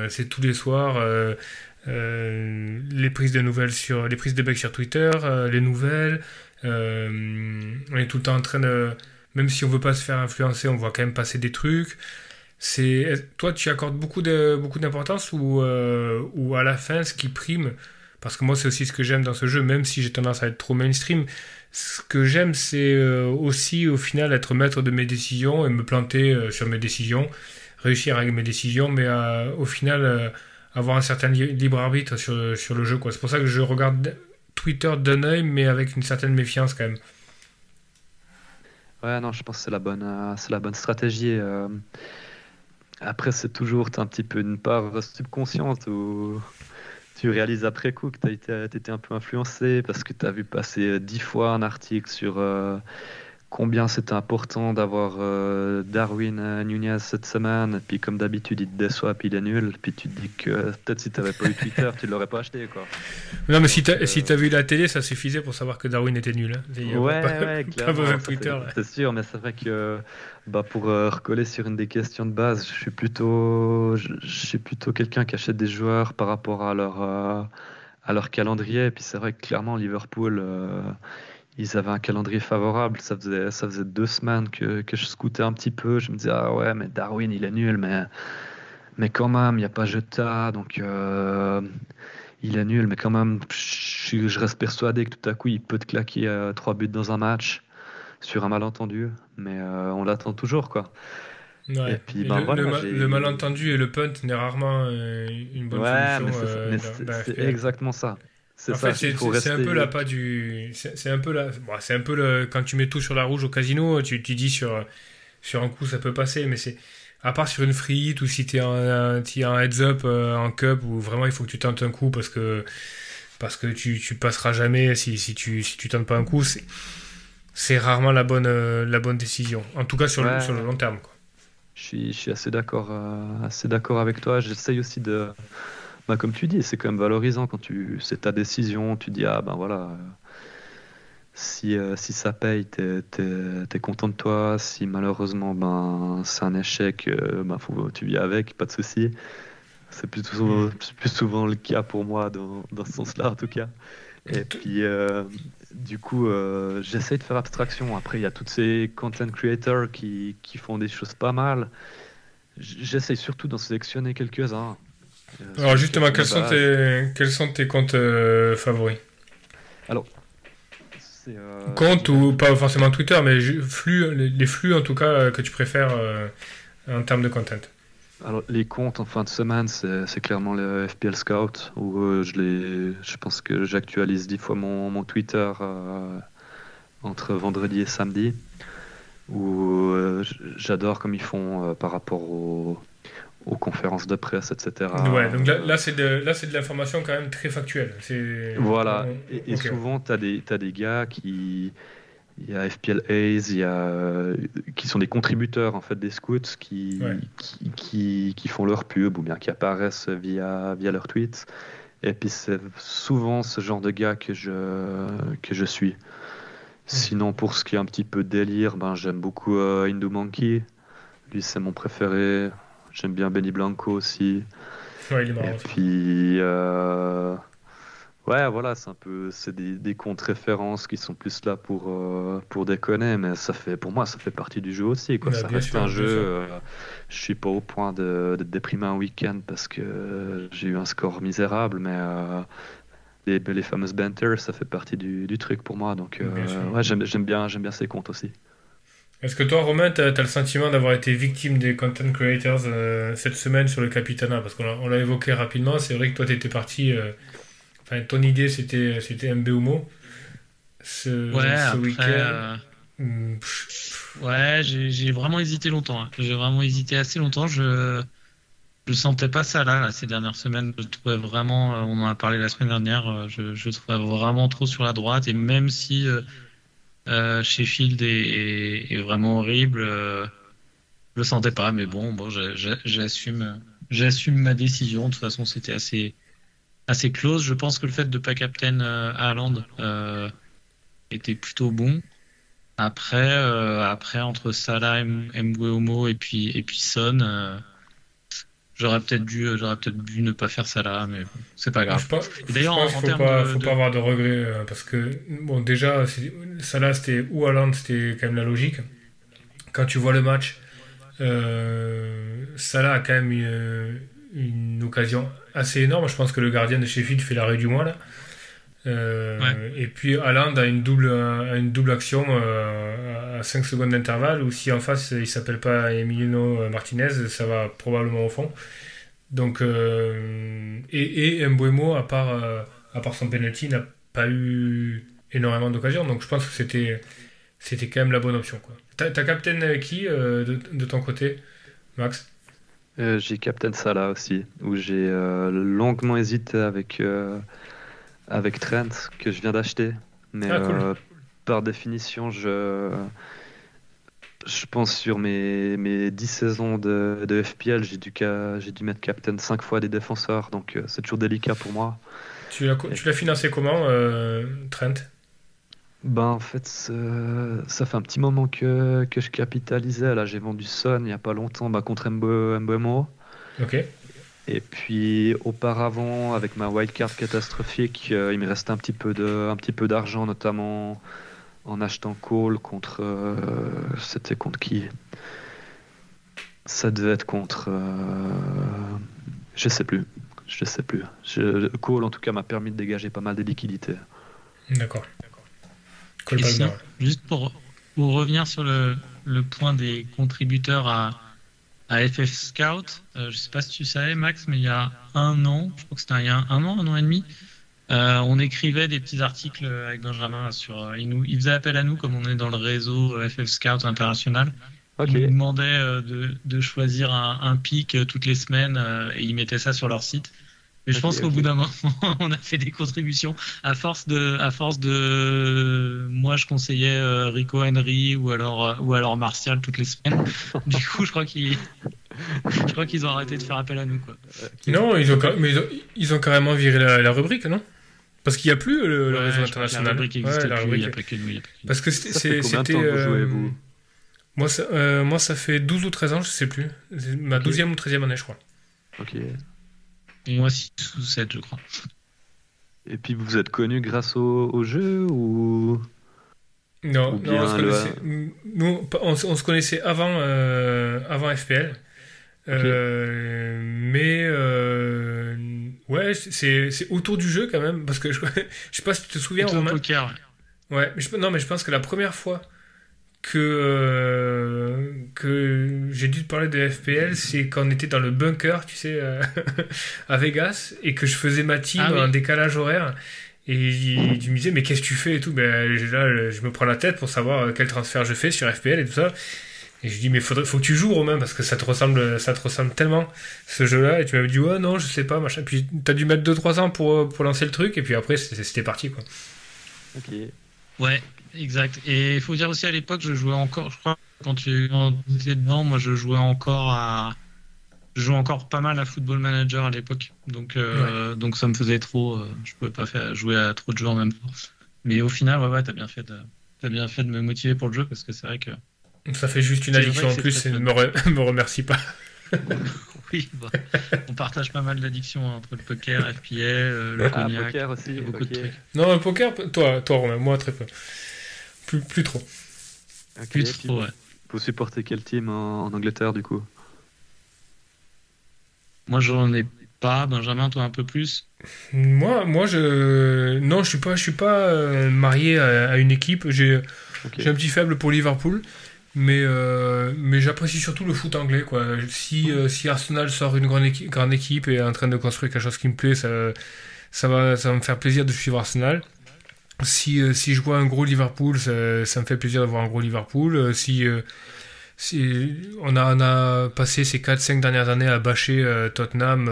c'est tous les soirs les prises de nouvelles sur les prises de bec sur Twitter, les nouvelles. on est tout le temps en train de même si on veut pas se faire influencer, on voit quand même passer des trucs. C'est toi, tu accordes beaucoup de beaucoup d'importance ou euh, ou à la fin, ce qui prime, parce que moi c'est aussi ce que j'aime dans ce jeu, même si j'ai tendance à être trop mainstream. Ce que j'aime, c'est euh, aussi au final être maître de mes décisions et me planter euh, sur mes décisions, réussir avec mes décisions, mais au final avoir un certain libre arbitre sur, sur le jeu. Quoi. C'est pour ça que je regarde Twitter d'un œil, mais avec une certaine méfiance quand même. Ouais, non, je pense que c'est la bonne, c'est la bonne stratégie. Après, c'est toujours un petit peu une part subconsciente où tu réalises après coup que tu été, un peu influencé parce que tu as vu passer dix fois un article sur euh, combien c'était important d'avoir euh, Darwin euh, Nunez cette semaine. Et puis, comme d'habitude, il te déçoit, puis il est nul. Puis tu te dis que peut-être si tu n'avais pas eu Twitter, tu ne l'aurais pas acheté. Quoi. Non, mais si tu as, si as vu la télé, ça suffisait pour savoir que Darwin était nul. Hein. Ouais, ouais, clairement. C'est sûr, mais c'est vrai que bah pour euh, recoller sur une des questions de base, je suis plutôt, je, suis plutôt quelqu'un qui achète des joueurs par rapport à leur, à leur calendrier. Et puis c'est vrai que clairement, Liverpool ils avaient un calendrier favorable. Ça faisait, ça faisait deux semaines que, que je scoutais un petit peu. Je me disais, ah ouais, mais Darwin, il est nul, mais, mais quand même, il n'y a pas Jota, donc euh, il est nul, mais quand même, je, je, reste persuadé que tout à coup, il peut te claquer euh, trois buts dans un match sur un malentendu, mais euh, on l'attend toujours, quoi. Et puis, ben, le, le, malentendu et le punt n'est rarement une bonne solution. c'est exactement ça. Fait, c'est un peu la pas du. C'est un peu la. c'est un peu le. Quand tu mets tout sur la rouge au casino, tu, tu dis sur, sur un coup ça peut passer, mais c'est. À part sur une hit ou si tu es en, un heads up euh, en cup où vraiment il faut que tu tentes un coup parce que parce que tu, tu passeras jamais si, si tu si tu tentes pas un coup, c'est c'est rarement la bonne euh, la bonne décision. En tout cas sur, le, sur le long terme. Quoi. Je suis, je suis assez d'accord euh, assez d'accord avec toi. J'essaye aussi de bah, comme tu dis, c'est quand même valorisant quand tu c'est ta décision, tu dis ah ben voilà, si, euh, si ça paye, t'es es, content de toi, si malheureusement ben c'est un échec, euh, ben, faut, tu vis avec, pas de souci. C'est plus, souvent, plus souvent le cas pour moi dans, dans ce sens-là en tout cas. Et puis, euh, du coup, j'essaie de faire abstraction. Après, il y a tous ces content creators qui, qui font des choses pas mal. J'essaie surtout d'en sélectionner quelques-uns. Alors justement, quels sont, tes, quels sont tes comptes euh, favoris? Alors, euh, compte ou pas forcément Twitter, mais flux, les, flux en tout cas euh, que tu préfères en termes de content. Alors les comptes en fin de semaine, c'est clairement le FPL Scout où je, les, je pense que j'actualise dix fois mon, mon Twitter entre vendredi et samedi, où euh, j'adore comme ils font euh, par rapport aux, aux conférences de presse, etc. Ouais, donc là, là c'est de, l'information quand même très factuelle. Voilà, et, souvent tu as des, t'as des gars qui. Il y a FPL Ace, il y a, qui sont des contributeurs en fait des scouts qui, Ouais. qui, qui, qui font leur pub ou bien qui apparaissent via, via leurs tweets. Et puis c'est souvent ce genre de gars que je, que je suis. Sinon, pour ce qui est un petit peu délire, ben, j'aime beaucoup euh, Hindu Monkey. Lui, c'est mon préféré. J'aime bien Benny Blanco aussi. Ouais, il est Et marrant. puis, euh, ouais, voilà, c'est un peu, c'est des, des comptes références qui sont plus là pour, euh, pour déconner, mais ça fait, pour moi, ça fait partie du jeu aussi, quoi. Ouais, ça reste sûr, un jeu. euh, je suis pas au point de, de déprimer un week-end parce que j'ai eu un score misérable, mais euh, les, les fameuses banters, ça fait partie du, du truc pour moi. Donc, ouais, j'aime bien, j'aime bien ces comptes aussi. Est-ce que toi, Romain, tu as, le sentiment d'avoir été victime des content creators euh, cette semaine sur le Capitana? Parce qu'on l'a, évoqué rapidement, c'est vrai que toi, tu étais parti. euh, Enfin, ton idée, c'était, c'était. Ce, Ouais, ce week-end. euh, pff, ouais, j'ai vraiment hésité longtemps. hein. J'ai vraiment hésité assez longtemps. Je je sentais pas ça là, là, ces dernières semaines. Je trouvais vraiment, on en a parlé la semaine dernière, je, je trouvais vraiment trop sur la droite. Et même si euh, Sheffield est, vraiment horrible, euh, je le sentais pas. Mais bon, bon, j'assume, j'assume ma décision. De toute façon, c'était assez assez close. Je pense que le fait de pas captain euh, Haaland euh, était plutôt bon. Après, euh, après entre Salah, M- Mbeumo et puis et puis Son, j'aurais peut-être dû, j'aurais peut-être dû ne pas faire Salah, mais bon, c'est pas grave. d'ailleurs, je pense en- faut, pas, de- faut de- pas avoir de regrets. euh, parce que, bon, déjà, Salah, c'était ou Haaland, c'était quand même la logique. Quand tu vois le match, euh, Salah a quand même une, une occasion assez énorme. Je pense que le gardien de Sheffield fait l'arrêt du mois là. Euh, Et puis Haaland a une double, a une double action euh, à 5 secondes d'intervalle où si en face il s'appelle pas Emiliano Martinez, ça va probablement au fond. Donc, euh, et, et Mbeumo, à part, euh, à part son penalty, n'a pas eu énormément d'occasions. Donc je pense que c'était, c'était quand même la bonne option. Quoi. T'as, t'as captain qui euh, de, de ton côté, Max? Euh, j'ai Captain Salah aussi, où j'ai euh, longuement hésité avec, euh, avec Trent, que je viens d'acheter. Mais Ah, cool. euh, par définition, je, je pense sur mes, mes 10 saisons de, de FPL, j'ai dû, j'ai dû mettre Captain 5 fois des défenseurs, donc euh, c'est toujours délicat pour moi. Tu l'as, co- tu l'as financé comment, euh, Trent? Ben, en fait, ça fait un petit moment que, que je capitalisais. Là, j'ai vendu Son il n'y a pas longtemps bah, contre Mbeumo. Ok. Et puis auparavant, avec ma wildcard catastrophique, euh, il me restait un petit peu de, un petit peu d'argent, notamment en achetant Call contre. euh, C'était contre qui? Ça devait être contre. euh, je sais plus. Je sais plus. Je- Call, en tout cas, m'a permis de dégager pas mal de liquidités. D'accord. Cole juste pour, pour revenir sur le, le point des contributeurs à, à FF Scout, euh, je sais pas si tu savais, Max, mais il y a un an, je crois que c'était il y a un an, un an et demi, euh, on écrivait des petits articles avec Benjamin sur. euh, il, nous, il faisait appel à nous, comme on est dans le réseau euh, FF Scout international. Ok. Il nous demandait euh, de, de choisir un, un pic euh, toutes les semaines euh, et ils mettaient ça sur leur site. Mais je pense qu'au bout d'un moment, on a fait des contributions à force de, à force de, moi je conseillais euh, Rico Henry ou alors euh, ou alors Martial toutes les semaines. Du coup, je crois qu'ils, je crois qu'ils ont arrêté de faire appel à nous quoi. Non, ils ont, mais ils ont, ils ont carrément viré la, la rubrique, non? Parce qu'il n'y a plus le, le Ouais, réseau international. La rubrique Ouais, existe la plus. Il n'y a rubrique. pas que nous. il y a pas que nous. Parce que c'était. Ça fait c'est- combien de c'était, temps que vous euh, jouez, vous? moi, ça, euh, moi, ça fait 12 ou 13 ans, je sais plus. Ma Ok. 12e ou 13e année, je crois. Ok. Moi 6 ou 7 je crois. Et puis vous êtes connu grâce au, au jeu ou? Non, Ou non on, se le- connaissait, nous, on, se- on se connaissait avant, euh, avant FPL. Euh, mais euh, ouais, c'est c'est autour du jeu quand même. Parce que je, je sais pas si tu te souviens, Plutôt Romain. poker. ouais. Ouais, mais je, non, mais je pense que la première fois que, euh, que j'ai dû te parler de FPL, c'est quand on était dans le bunker, tu sais, euh, à Vegas, et que je faisais ma team Ah oui. en décalage horaire. Et il me disait, mais qu'est-ce que tu fais et tout? Ben, là, je me prends la tête pour savoir euh, quel transfert je fais sur FPL et tout ça. Et je dis, mais faudrait, faut que tu joues, Romain, parce que ça te ressemble, ça te ressemble tellement, ce jeu-là. Et tu m'avais dit, ouais, non, je sais pas, machin. Puis t'as dû mettre 2-3 ans pour, pour lancer le truc, et puis après, c'était parti, quoi. Ok. Ouais, exact. Et il faut dire aussi à l'époque, je jouais encore, je crois, quand tu étais dedans, moi je jouais encore à. Je jouais encore pas mal à Football Manager à l'époque. Donc, euh, donc ça me faisait trop. euh, je pouvais pas faire, jouer à trop de jeux en même temps. Mais au final, ouais, ouais, t'as bien fait de. T'as bien fait de me motiver pour le jeu parce que c'est vrai que Ça fait juste une addiction en plus, et ne me, re- me remercie pas. oui, bah, on partage pas mal d'addictions entre le poker, FPL, euh, le Ah, cognac, poker aussi. beaucoup de trucs. Non, le poker, toi, toi, Romain, moi, très peu. Plus, plus trop. Ok, Plus trop, ouais. Vous supportez quel team en, en Angleterre du coup? Moi j'en ai pas, Benjamin, toi un peu plus? Moi, moi, je, non, je suis pas, je suis pas euh, marié à, à une équipe. J'ai, Ok. j'ai un petit faible pour Liverpool, mais, euh, mais j'apprécie surtout le foot anglais, quoi. Si, euh, si Arsenal sort une grande équipe, grande équipe et est en train de construire quelque chose qui me plaît, ça, ça va, ça va me faire plaisir de suivre Arsenal. Si, euh, si je vois un gros Liverpool, ça, ça me fait plaisir de voir un gros Liverpool. Euh, Si, euh, si on a, on a passé ces 4-5 dernières années à bâcher Tottenham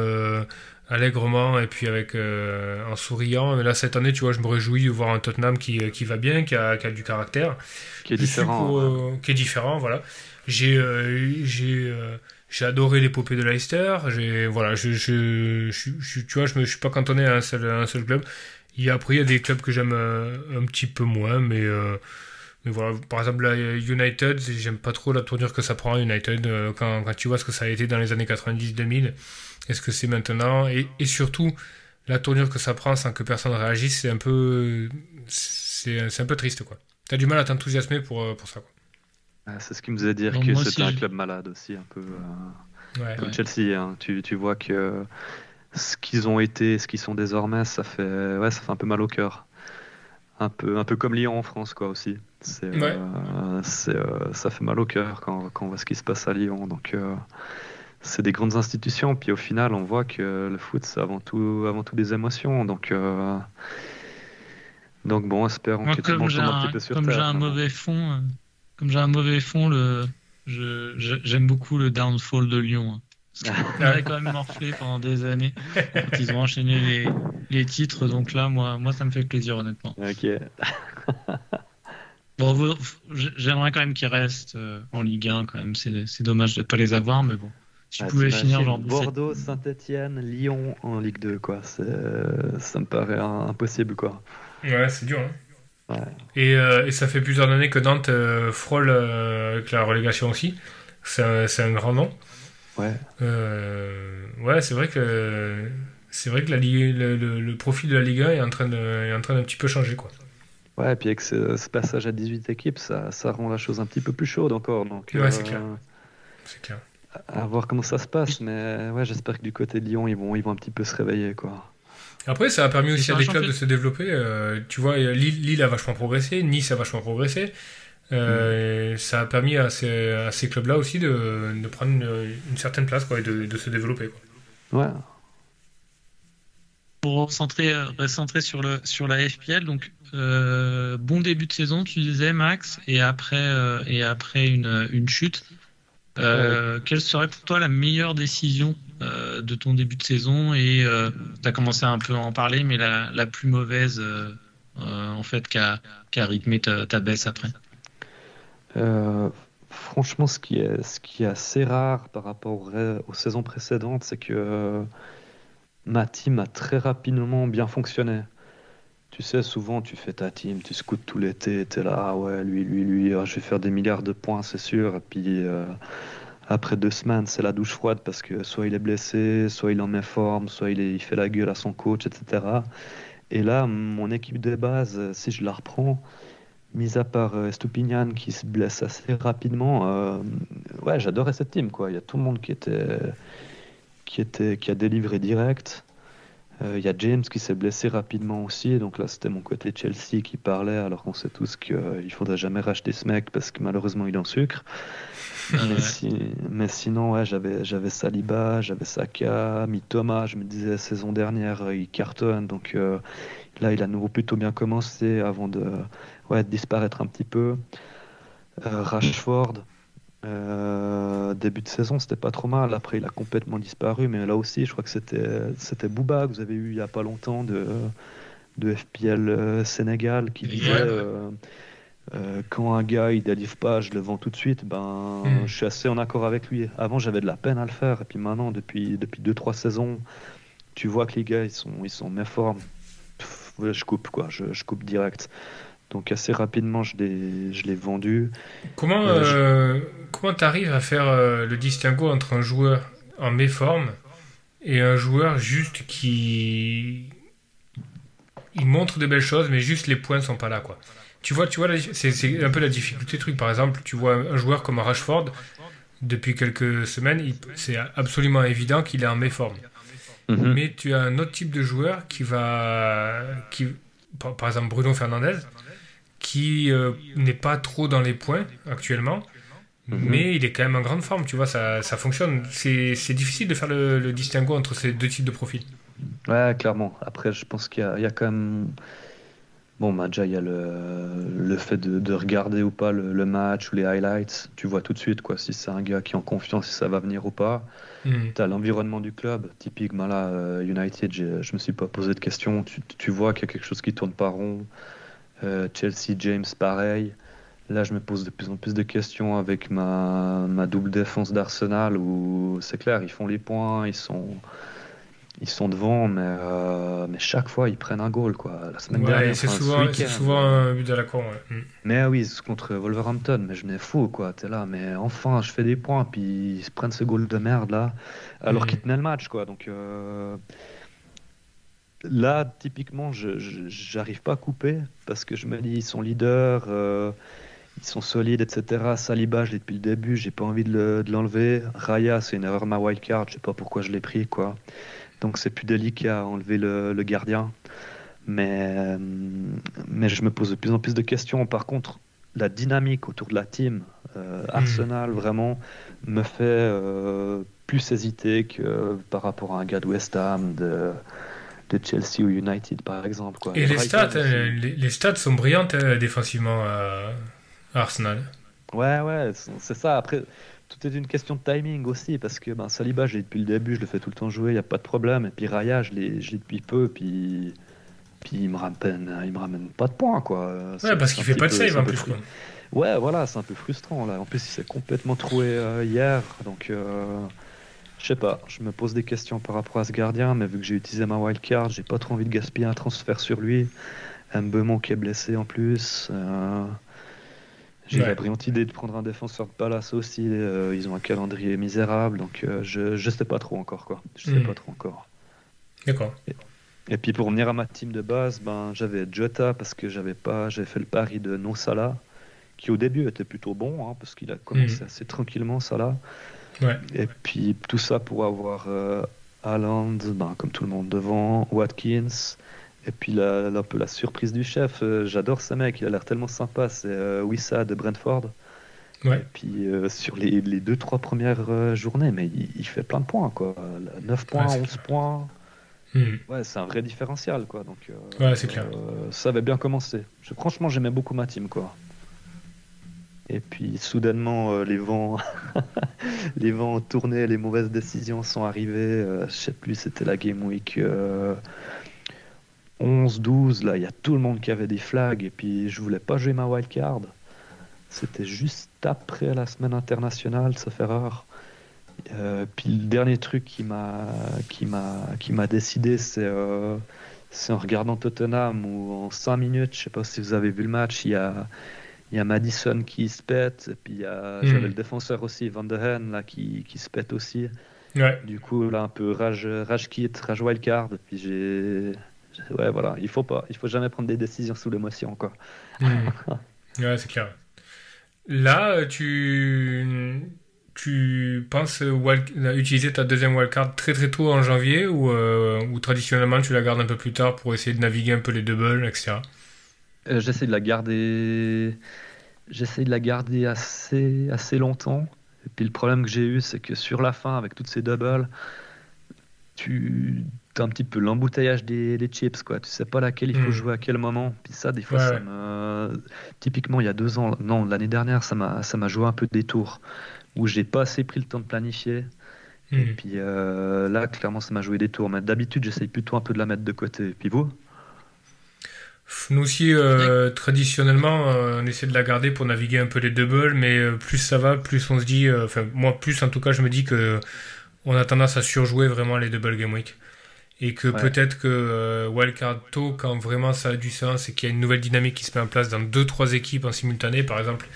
allègrement et puis avec euh, en souriant. Mais là, cette année, tu vois, je me réjouis de voir un Tottenham qui, qui va bien, qui a, qui a du caractère. Qui est Je différent. pour, euh, qui est différent, voilà. J'ai euh, j'ai j'ai adoré l'épopée de Leicester. J'ai voilà, je, je, je, je- tu vois, je me je suis pas cantonné à un seul à un seul club. Il y a après il y a des clubs que j'aime euh, un petit peu moins, mais euh, mais voilà, par exemple la United, j'aime pas trop la tournure que ça prend United euh, quand, quand tu vois ce que ça a été dans les années 90-2000 et ce que c'est maintenant? Et, et surtout la tournure que ça prend sans que personne réagisse, c'est un peu c'est c'est un peu triste quoi. T'as du mal à t'enthousiasmer pour, pour ça quoi. Ah, C'est ce qui me faisait dire que c'était un je- club malade aussi, un peu euh, Ouais. comme Ouais. Chelsea. hein. Tu, tu vois que ce qu'ils ont été, ce qu'ils sont désormais, ça fait, ouais, ça fait un peu mal au cœur. Un peu, un peu comme Lyon en France, quoi, aussi. C'est, Ouais. euh, c'est, euh, ça fait mal au cœur quand, quand on voit ce qui se passe à Lyon. Donc, euh, c'est des grandes institutions. Puis au final, on voit que le foot, c'est avant tout, avant tout des émotions. Donc, euh, donc bon, espérons Moi, que tout le monde j'ai tombe un un, petit peu sur comme terre. j'ai un hein. mauvais fond, comme j'ai un mauvais fond, le, je, je- j'aime beaucoup le downfall de Lyon. Parce qu'on avait quand même morflé pendant des années quand ils ont enchaîné les, les titres. Donc là, moi, moi, ça me fait plaisir, honnêtement. Ok. Bon, j'aimerais quand même qu'ils restent euh, en Ligue 1 quand même. C'est, c'est dommage de ne pas les avoir, mais bon. Si je Ah, pouvais finir genre 17 Bordeaux, Saint-Etienne, Lyon en Ligue 2, quoi. C'est, ça me paraît impossible, quoi. Ouais, c'est dur. Hein. Ouais. Et, euh, et ça fait plusieurs années que Nantes euh, frôle euh, avec la relégation aussi. C'est un, c'est un grand nom. Ouais. Euh, ouais, c'est vrai que c'est vrai que la Ligue, le, le- le profil de la Ligue 1 est en train de, est en train d'un petit peu changer quoi. Ouais, et puis avec ce, ce passage à 18 équipes, ça, ça rend la chose un petit peu plus chaude encore. Donc, Ouais, c'est clair. euh, C'est clair. à voir comment ça se passe. Mais ouais, j'espère que du côté de Lyon, ils vont, ils vont un petit peu se réveiller, quoi. Après, ça a permis aussi à des clubs de se développer. euh, tu vois, Lille, Lille a vachement progressé, Nice a vachement progressé. Euh, Ça a permis à ces, à ces clubs-là aussi de, de prendre une, une certaine place quoi, et de, de se développer. Quoi. Ouais. Pour recentrer, euh, recentrer sur, le, sur la FPL, donc euh, bon début de saison, tu disais Max, et après, euh, et après une, une chute. Euh, Quelle serait pour toi la meilleure décision euh, de ton début de saison? Et tu as commencé un peu à en parler, mais la, la plus mauvaise euh, euh, en fait qui a, rythmé ta, ta baisse après? Euh, franchement, ce qui est, ce qui est assez rare par rapport aux, saisons précédentes, c'est que euh, ma team a très rapidement bien fonctionné. Tu sais, souvent tu fais ta team, tu scoutes tout l'été, t'es là, ah ouais, lui, lui, lui, ah, je vais faire des milliards de points, c'est sûr. Et puis euh, après deux semaines, c'est la douche froide parce que soit il est blessé, soit il en met forme, soit il, est- il fait la gueule à son coach, etc. Et là, mon équipe de base, si je la reprends, mis à part euh, Estupinian qui se blesse assez rapidement, euh, ouais, j'adorais cette team, quoi. Il y a tout le monde qui était, qui était, qui a délivré direct. Il y a James qui s'est blessé rapidement aussi, donc là c'était mon côté Chelsea qui parlait, alors qu'on sait tous qu'il ne faudrait jamais racheter ce mec parce que malheureusement il est en sucre. mais, si, mais, sinon, ouais, j'avais, j'avais Saliba, j'avais Saka, Thomas. Je me disais, la saison dernière, il cartonne. Donc là, il a nouveau plutôt bien commencé avant de, ouais, disparaître un petit peu. Rashford, euh, début de saison, c'était pas trop mal. Après, il a complètement disparu. Mais là aussi, je crois que c'était c'était Bouba que vous avez eu il y a pas longtemps de, de FPL euh, Sénégal qui disait euh, quand un gars il délivre pas, je le vends tout de suite. Ben, hmm. je suis assez en accord avec lui. Avant, j'avais de la peine à le faire. Et puis maintenant, depuis depuis deux trois saisons, tu vois que les gars ils sont ils sont en forme. je coupe quoi, je, je coupe direct. Donc assez rapidement, je l'ai, je l'ai vendu. Comment euh, euh comment t'arrives à faire euh, le distinguo entre un joueur en méforme et un joueur juste qui il montre de belles choses, mais juste les points sont pas là quoi? Tu vois, tu vois, c'est, c'est un peu la difficulté truc. Par exemple, tu vois un joueur comme Rashford depuis quelques semaines, c'est absolument évident qu'il est en méforme. Mhm. Mais tu as un autre type de joueur qui va, qui, par exemple Bruno Fernandez, qui euh, n'est pas trop dans les points actuellement, mhm. mais il est quand même en grande forme, tu vois, ça, ça fonctionne. C'est difficile de faire le, le, distinguo entre ces deux types de profils. Ouais, clairement. Après, je pense qu'il y, y, a quand même. Bon, bah, déjà, il y a le, le fait de, de, regarder ou pas le, match ou les highlights. Tu vois tout de suite quoi, si c'est un gars qui est en confiance, si ça va venir ou pas. Mhm. Tu as l'environnement du club. Typiquement, là, euh, United, je me suis pas posé de questions. Tu, tu vois qu'il y a quelque chose qui tourne pas rond. Euh, Chelsea, James, pareil. Là, je me pose de plus en plus de questions avec ma, ma double défense d'Arsenal où c'est clair, ils font les points, ils sont, ils sont devant, mais, euh, mais chaque fois, ils prennent un goal. Quoi. La semaine dernière, c'est souvent, souvent, un but à la con. Mm. Mais oui, contre Wolverhampton, mais je m'en fous. quoi. T'es là, mais enfin, je fais des points, puis ils se prennent ce goal de merde là, alors mm. qu'ils tenaient le match. quoi. Donc. Euh, là, typiquement, je n'arrive pas à couper parce que je me dis, ils sont leaders, euh, ils sont solides, etc. Saliba, je l'ai depuis le début, j'ai pas envie de l'enlever. Raya, c'est une erreur ma wildcard, je sais pas pourquoi je l'ai pris, quoi. Donc c'est plus délicat à enlever le, gardien. Mais, mais je me pose de plus en plus de questions. Par contre, la dynamique autour de la team, euh, hmm. Arsenal, vraiment, me fait euh, plus hésiter que par rapport à un gars de West Ham, de de Chelsea ou United, par exemple. Quoi. Et les stats, euh, les, stats sont brillantes euh, défensivement à Arsenal. Ouais, ouais, c'est ça. Après, tout est une question de timing aussi, parce que ben, Saliba, j'ai depuis le début, je le fais tout le temps jouer, il n'y a pas de problème. Et puis Raya, je l'ai depuis peu, puis, puis il me ramène, il me ramène pas de points, quoi. Ouais, parce qu'il fait pas de save en plus. Quoi. Ouais, voilà, c'est un peu frustrant là. En plus, il s'est complètement troué euh, hier, donc. Je sais pas, je me pose des questions par rapport à ce gardien, mais vu que j'ai utilisé ma wildcard, j'ai pas trop envie de gaspiller un transfert sur lui. Mbemont qui est blessé en plus. Euh, j'ai la brillante idée de prendre un défenseur de Palace aussi. Euh, ils ont un calendrier misérable, donc euh, je, je sais pas trop encore quoi. Je sais hmm. pas trop encore. D'accord. Et, puis pour revenir à ma team de base, ben j'avais Jota parce que j'avais pas, j'avais fait le pari de No Salah, qui au début était plutôt bon hein, parce qu'il a commencé hmm. assez tranquillement Salah. Et puis tout ça pour avoir euh, Haaland, ben, comme tout le monde devant, Watkins. Et puis la, un peu la surprise du chef, euh, j'adore ce mec, il a l'air tellement sympa, c'est euh, Wissa de Brentford. Et puis euh, sur les, les deux, trois premières journées, mais il, fait plein de points, quoi. 9 points, 11 points. Hmm. Ouais, c'est un vrai différentiel, quoi. Donc, ouais, c'est clair. ça avait bien commencé. Je, franchement, j'aimais beaucoup ma team, quoi. Et puis soudainement, euh, les vents, les vents ont tourné, les mauvaises décisions sont arrivées. Euh, je sais plus, c'était la Game Week 11, 12. Là, il y a tout le monde qui avait des flags. Et puis je voulais pas jouer ma wildcard. C'était juste après la semaine internationale, ça fait rare. Euh, puis le dernier truc qui m'a qui m'a qui m'a décidé, c'est c'est en regardant Tottenham où en 5 minutes, je sais pas si vous avez vu le match, il y a il y a Madison qui se pète, et puis il y a, hmm. j'avais le défenseur aussi, Van der Hen, là, qui, qui se pète aussi. Ouais. Du coup, là, un peu rage, rage kit, rage wildcard, puis j'ai. Ouais, voilà, il faut pas, il faut jamais prendre des décisions sous l'émotion, quoi. Hmm. ouais, c'est clair. Là, tu, tu penses utiliser ta deuxième wildcard très très tôt en janvier ou, ou traditionnellement tu la gardes un peu plus tard pour essayer de naviguer un peu les doubles, etc. J'essaie de la garder. J'essaie de la garder assez, assez longtemps. Et puis le problème que j'ai eu, c'est que sur la fin, avec toutes ces doubles, tu as un petit peu l'embouteillage des, des, chips, quoi. Tu sais pas laquelle il faut hmm. jouer à quel moment. Puis ça, des fois, ça me... typiquement, il y a deux ans, non, l'année dernière, ça m'a, ça m'a joué un peu des tours où j'ai pas assez pris le temps de planifier. Et hmm. puis euh, là, clairement, ça m'a joué des tours. Mais d'habitude, j'essaye plutôt un peu de la mettre de côté. Et puis vous? Nous aussi, euh, traditionnellement, euh, on essaie de la garder pour naviguer un peu les doubles, mais euh, plus ça va, plus on se dit, enfin moi plus en tout cas, je me dis que on a tendance à surjouer vraiment les double game week. Et que peut-être que wildcard tôt, quand vraiment ça a du sens et qu'il y a une nouvelle dynamique qui se met en place dans deux trois équipes en simultané, par exemple,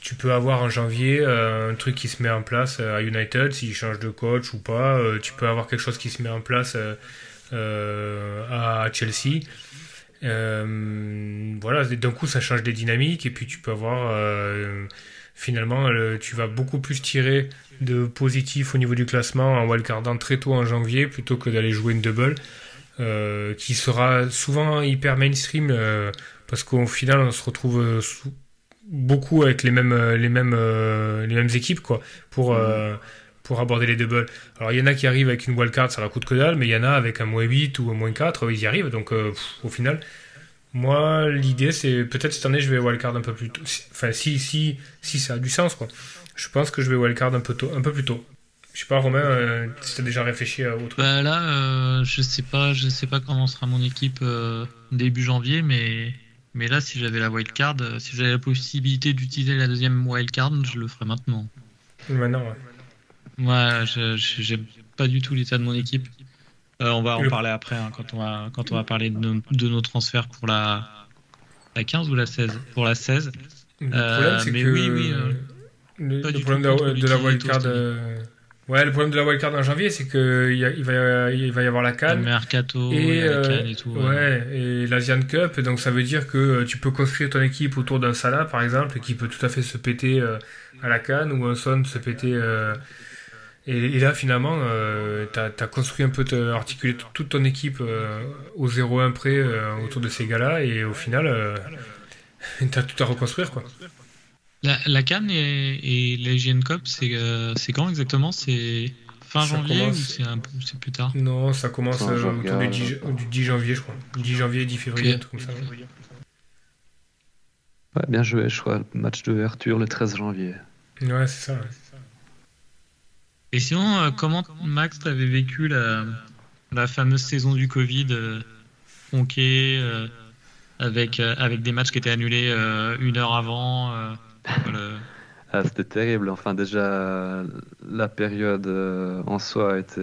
tu peux avoir en janvier un truc qui se met en place à United, s'il change de coach ou pas. tu peux avoir quelque chose qui se met en place à Chelsea. Euh, voilà, d'un coup ça change des dynamiques et puis tu peux avoir euh, finalement tu vas beaucoup plus tirer de positif au niveau du classement en wildcardant très tôt en janvier plutôt que d'aller jouer une double euh, qui sera souvent hyper mainstream parce qu'au final on se retrouve beaucoup avec les mêmes les mêmes les mêmes équipes quoi pour. Pour aborder les doubles. Alors il y en a qui arrivent avec une wildcard, ça leur coûte que dalle, mais il y en a avec un moins 8 ou un moins 4, ils y arrivent. Donc au final, moi, l'idée, c'est peut-être cette année, je vais wildcard un peu plus tôt. Enfin, si, si, si ça a du sens, quoi. Je pense que je vais wildcard un peu, tôt, un peu plus tôt. Je sais pas, Romain, euh, si tu as déjà réfléchi à autre bah Là, euh, je sais pas je sais pas comment sera mon équipe euh, début janvier, mais, mais là, si j'avais la wildcard, si j'avais la possibilité d'utiliser la deuxième wildcard, je le ferais maintenant. Maintenant, ouais. Ouais, j'aime pas du tout l'état de mon équipe. Euh, on va en parler après hein, quand, on va, quand on va parler de nos, de nos transferts pour la, la 15 ou la 16 Pour la 16. Le problème, c'est euh, que oui, oui, euh, le, problème de, la wildcard. Ouais, le problème de la wildcard en janvier, c'est qu'il il va, il va y avoir la Cannes. Le Mercato, et, la Cannes et tout. Ouais, et l'Asian Cup. Donc ça veut dire que tu peux construire ton équipe autour d'un Salah, par exemple, qui peut tout à fait se péter à la Cannes, ou un Son se péter et, là, finalement, euh, tu as, construit un peu, articulé toute ton équipe euh, au 0-1 près euh, autour de ces gars-là, et au final, euh, tu as tout à reconstruire. Quoi. La, la Cannes et, et l'Asian Cup, c'est quand exactement? C'est fin janvier ou c'est plus tard? Non, ça commence autour du 10, janvier, je crois. 10 janvier, 10 février, tout comme ça. Ouais, bien joué, je crois. Match d'ouverture le 13 janvier. Ouais, c'est ça. Et sinon, euh, comment Max t'avais vécu la, la, fameuse saison du Covid euh, euh avec, avec des matchs qui étaient annulés une heure avant ah, C'était terrible. Enfin, déjà, la période en soi était,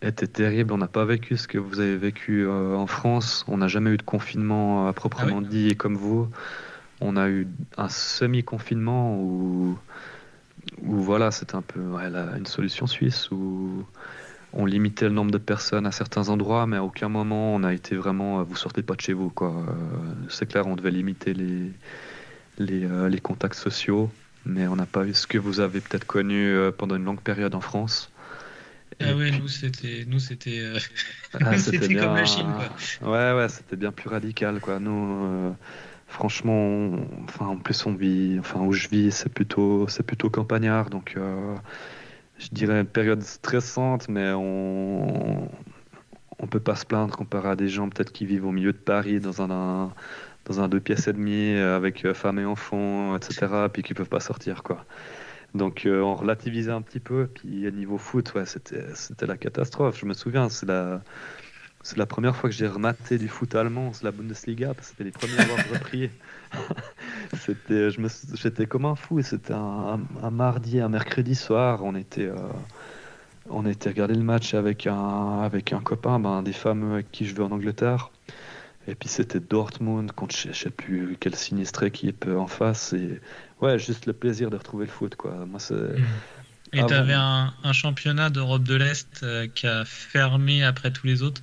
était terrible. On n'a pas vécu ce que vous avez vécu en France. On n'a jamais eu de confinement à proprement ah dit comme vous. On a eu un semi-confinement où où voilà, c'était un peu une solution suisse où on limitait le nombre de personnes à certains endroits, mais à aucun moment on a été vraiment euh, vous sortez pas de chez vous. quoi. Euh, c'est clair, on devait limiter les, les, euh, les contacts sociaux, mais on n'a pas eu ce que vous avez peut-être connu pendant une longue période en France. ah ouais, nous c'était nous c'était ah, c'était comme la Chine quoi. Ouais ouais, c'était bien plus radical quoi. Nous franchement, enfin, en plus, on vit, enfin, où je vis, c'est plutôt, c'est plutôt campagnard, donc euh, je dirais une période stressante, mais on, on peut pas se plaindre comparé à des gens peut-être qui vivent au milieu de Paris dans un, dans un deux pièces et demie avec euh, femme et enfants, etc., puis qui peuvent pas sortir, quoi. Donc euh, on relativisait un petit peu, puis à niveau foot, ouais, c'était, c'était la catastrophe. Je me souviens, c'est la c'est la première fois que j'ai rematé du foot allemand, c'est la Bundesliga, parce que c'était les premiers à avoir repris. c'était, je me, j'étais comme un fou, c'était un, un, mardi, un mercredi soir, on était, euh, on était regarder le match avec un, avec un copain, ben, des femmes avec qui je vais en Angleterre. Et puis c'était Dortmund contre je sais plus quel sinistré qui est en face. Et ouais, juste le plaisir de retrouver le foot, quoi. Moi, c'est. Mmh. Et tu avais un, un, championnat d'Europe de l'Est euh, qui a fermé après tous les autres?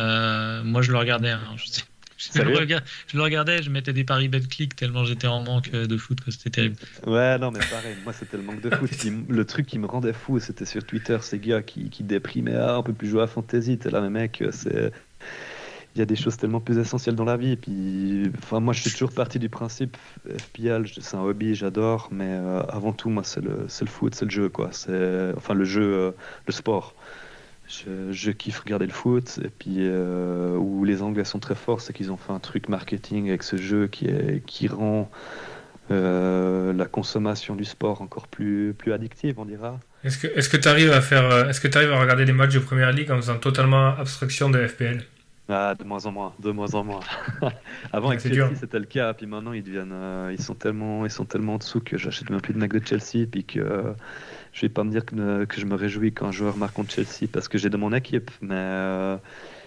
Euh, moi, je le regardais. Hein, Je le, regardais, je le regardais, je mettais des paris click tellement j'étais en manque de foot, c'était terrible. Ouais, non, mais pareil, moi c'était le manque de foot. le truc qui me rendait fou, c'était sur Twitter, ces gars qui, qui déprimaient, ah, on peut plus jouer à Fantasy, t'es là, mais mec, c'est il y a des choses tellement plus essentielles dans la vie. Et puis, enfin, moi, je suis toujours parti du principe FPL, c'est un hobby, j'adore, mais euh, avant tout, moi, c'est le, le, foot, c'est le jeu, quoi. C'est, enfin, le jeu, euh, le sport. Je, je, kiffe regarder le foot. Et puis, euh, où les Anglais sont très forts, c'est qu'ils ont fait un truc marketing avec ce jeu qui, est, qui rend la consommation du sport encore plus, plus addictive, on dira. Est-ce que est-ce que tu arrives à faire est-ce que tu arrives à regarder des matchs de Première Ligue en faisant totalement abstraction de FPL ah, de moins en moins, de moins en moins. Avant avec Chelsea c'était le cas, puis maintenant ils deviennent, euh, ils sont tellement, ils sont tellement en dessous que j'achète même plus de mecs de Chelsea, puis que euh, je vais pas me dire que, que, je me réjouis quand un joueur marque contre Chelsea parce que j'ai de mon équipe, mais euh,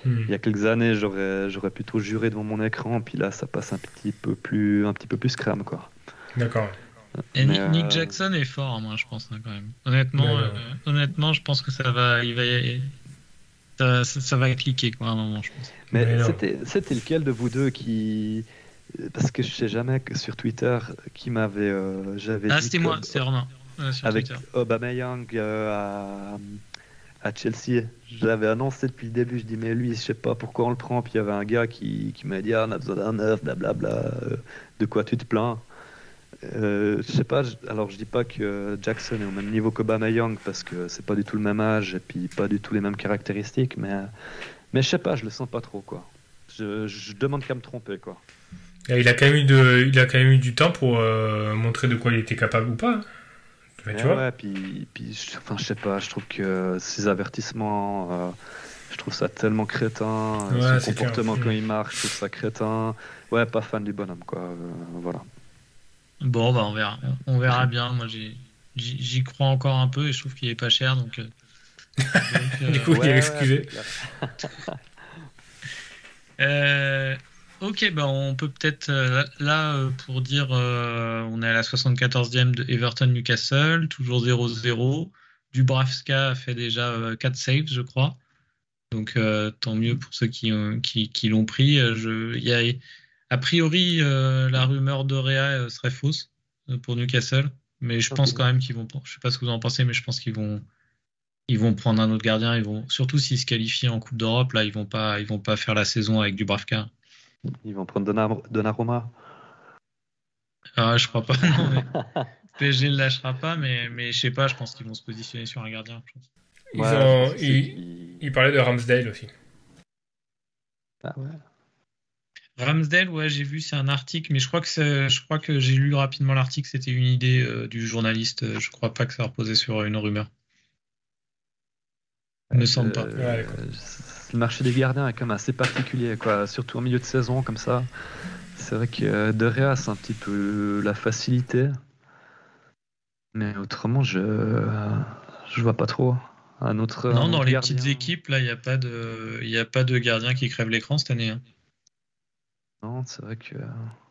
hmm. il y a quelques années j'aurais, j'aurais plutôt juré devant mon écran, puis là ça passe un petit peu plus, un petit peu plus crème quoi. D'accord. Et Nick Jackson est fort, moi je pense hein, quand même. Honnêtement, honnêtement, je pense que ça va, il va, ça, ça, va cliquer quoi, à un moment, je pense. Mais, c'était lequel de vous deux qui. Parce que je sais jamais que sur Twitter qui m'avait. Euh, j'avais ah, c'était moi, c'est Romain. Euh, avec Aubameyang euh, à, à Chelsea. J'avais annoncé depuis le début, je dis mais lui, je sais pas pourquoi on le prend. Puis il y avait un gars qui, qui m'a dit ah, on a besoin d'un neuf, blablabla. de quoi tu te plains? Euh, je sais pas, alors je dis pas que Jackson est au même niveau qu'Obama Young parce que c'est pas du tout le même âge et puis pas du tout les mêmes caractéristiques, mais, mais je sais pas, je le sens pas trop quoi. Je, je demande qu'à me tromper quoi. il a quand même eu, de, il a quand même eu du temps pour euh, montrer de quoi il était capable ou pas. Tu vois ouais, puis, puis enfin, je sais pas, je trouve que ces avertissements, euh, je trouve ça tellement crétin. son comportement quand il marche, je trouve ça crétin. Ouais, pas fan du bonhomme quoi. voilà. Bon, bah on verra. On verra bien. Moi, j'y crois encore un peu et je trouve qu'il est pas cher. Donc, euh, euh, du coup, il est excusé. Euh, ok, bah on peut peut-être là pour dire on est à la 74e de Everton Newcastle, toujours 0-0. Dubravska a fait déjà 4 saves, je crois. Donc tant mieux pour ceux qui, qui, qui l'ont pris. Y a a priori, euh, la rumeur de euh, serait fausse euh, pour Newcastle, mais je pense quand même qu'ils vont. Je sais pas ce que vous en pensez, mais je pense qu'ils vont. Ils vont prendre un autre gardien. Ils vont surtout s'ils se qualifient en Coupe d'Europe. Là, ils vont pas. Ils vont pas faire la saison avec du Bravka. Ils vont prendre Donnarumma. Ah, je crois pas. Non, PSG ne lâchera pas, mais mais je sais pas. Je pense qu'ils vont se positionner sur un gardien. Ils, ils parlaient de Ramsdale aussi. Ah ouais. Ramsdale, ouais, j'ai vu, c'est un article, mais je crois que je crois que j'ai lu rapidement l'article, c'était une idée euh, du journaliste. Je crois pas que ça reposait sur une rumeur. Il me semble pas. Euh, le marché des gardiens est quand même assez particulier, quoi. Surtout en milieu de saison comme ça. C'est vrai que euh, De Réa, c'est un petit peu la facilité. Mais autrement, je je vois pas trop. Un autre. Non, dans les petites équipes, là, il n'y a pas de, a pas de gardien qui crève l'écran cette année. Hein. Non, c'est vrai que.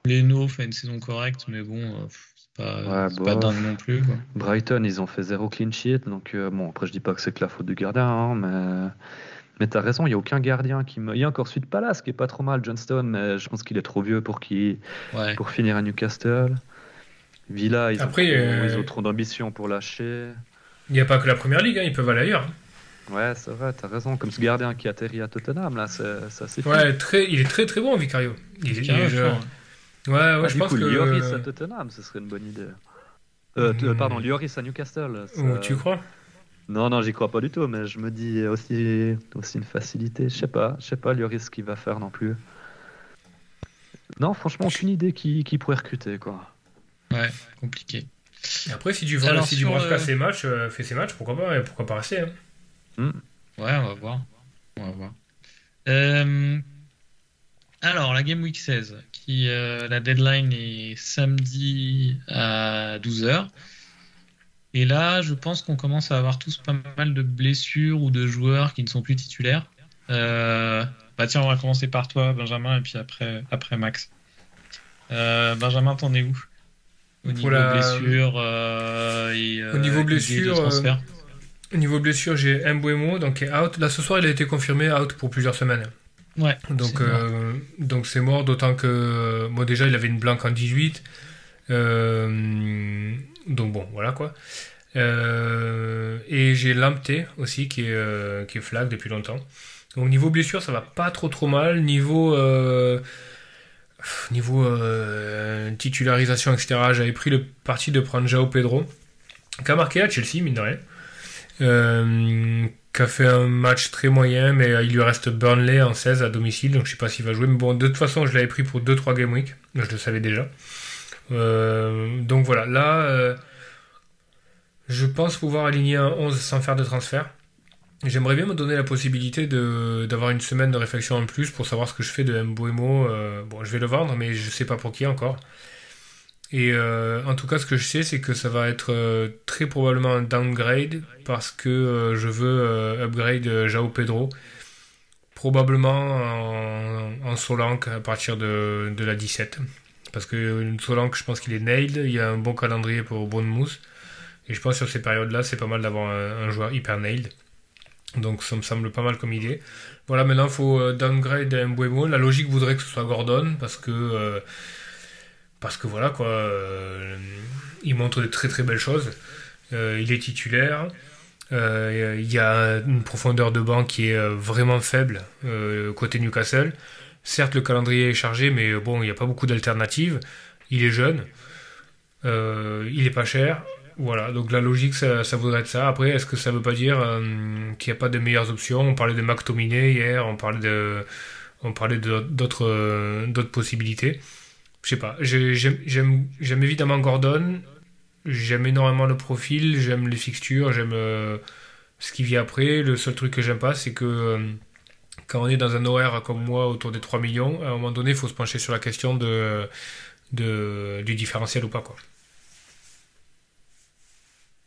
Leno fait une saison correcte, mais bon, euh, c'est pas, pas dingue non plus. Brighton, ils ont fait zéro clean sheet, donc euh, bon, après je dis pas que c'est que la faute du gardien, hein, mais. Mais t'as raison, il n'y a aucun gardien qui me. Il y a encore Suite Palace qui est pas trop mal, Johnston, mais je pense qu'il est trop vieux pour, qui... pour finir à Newcastle. Villa, ils, Après, ont, trop... ils ont trop d'ambition pour lâcher. Il n'y a pas que la première ligue, hein, ils peuvent aller ailleurs. Ouais, c'est vrai, t'as raison. Comme ce gardien qui atterrit à Tottenham, là, c'est assez Ouais, très, il est très très bon, Vicario. Il, est, Ouais, ouais, ah, je pense que. Lloris à Tottenham, ce serait une bonne idée. Euh, hmm. Pardon, Lloris à Newcastle. tu crois? Non, non, j'y crois pas du tout, mais je me dis aussi, aussi une facilité. Je sais pas, je sais pas Lloris ce qu'il va faire non plus. Non, franchement, aucune idée qui, qui pourrait recruter, quoi. Ouais, compliqué. Et après, si du vois, si du euh... ses matchs, euh, fait ses matchs, pourquoi pas, pourquoi pas rester hein. Hmm. Ouais, on va voir. On va voir. Euh, alors, la Game Week 16, qui, euh, la deadline est samedi à 12h. Et là, je pense qu'on commence à avoir tous pas mal de blessures ou de joueurs qui ne sont plus titulaires. Euh, bah tiens, on va commencer par toi, Benjamin, et puis après, après Max. Benjamin, t'en es où? Au niveau blessure et Au niveau blessure, au niveau blessure, j'ai Mbuemo donc est out. Là, ce soir, il a été confirmé out pour plusieurs semaines. Ouais. Donc c'est mort. euh, donc c'est mort, d'autant que moi déjà il avait une blanque en 18. Euh, donc bon, voilà quoi. Euh, et j'ai Lamptey aussi qui est, euh, qui est flag depuis longtemps. Donc niveau blessure, ça va pas trop trop mal. Niveau euh, niveau titularisation, etc. J'avais pris le parti de prendre Jao Pedro, qui a marqué à Chelsea, mine de rien. Qui a fait un match très moyen, mais il lui reste Burnley en 16 à domicile, donc je sais pas s'il va jouer. Mais bon, de toute façon, je l'avais pris pour 2-3 game week, je le savais déjà. Euh, donc voilà, là, euh, je pense pouvoir aligner un 11 sans faire de transfert. J'aimerais bien me donner la possibilité d'avoir une semaine de réflexion en plus pour savoir ce que je fais de Mbuemo. Euh, bon, je vais le vendre, mais je sais pas pour qui encore. Et en tout cas, ce que je sais, c'est que ça va être très probablement un downgrade parce que je veux upgrade Jao Pedro. Probablement en, en Solanke à partir de, de la 17. Parce que Solanke, je pense qu'il est nailed. Il y a un bon calendrier pour Bournemouth. Et je pense que sur ces périodes-là, c'est pas mal d'avoir un, joueur hyper nailed. Donc ça me semble pas mal comme idée. Voilà, maintenant il faut euh, downgrade Mbuemo. La logique voudrait que ce soit Gordon parce que euh, parce que voilà quoi, euh, il montre de très très belles choses. Il est titulaire. Il y a une profondeur de banc qui est vraiment faible côté Newcastle. Certes, le calendrier est chargé, mais bon, il n'y a pas beaucoup d'alternatives. Il est jeune, euh, il est pas cher. Voilà, donc la logique, ça, voudrait être ça. Après, est-ce que ça veut pas dire euh, qu'il n'y a pas de meilleures options? On parlait de McTominay hier, on parlait d'autres, euh, possibilités. Je sais pas. J'ai- J'aime, évidemment Gordon. J'aime énormément le profil. J'aime les fixtures. J'aime euh, ce qui vient après. Le seul truc que j'aime pas, c'est que euh, quand on est dans un horaire comme moi autour des 3 millions, à un moment donné, il faut se pencher sur la question de, de, du différentiel ou pas, quoi.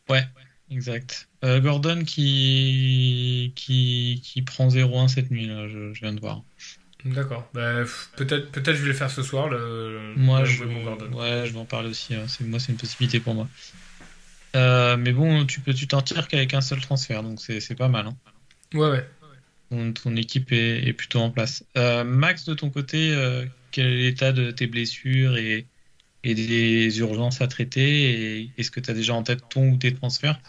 Ouais, exact. Euh, Gordon qui, qui, qui prend 0-1 cette nuit, là, je, je viens de voir. D'accord. Bah, pff, peut-être, peut-être je vais le faire ce soir. Le, Moi, le je, Gordon. ouais, je vais en parler aussi. hein. C'est, moi, c'est une possibilité pour moi. Euh, mais bon, tu peux, tu t'en tires qu'avec un seul transfert, donc c'est, c'est pas mal. hein. Ouais, ouais. Ton, équipe est, plutôt en place. Euh, Max, de ton côté, euh, quel est l'état de tes blessures et, des urgences à traiter Est-ce que tu as déjà en tête ton ou tes transferts?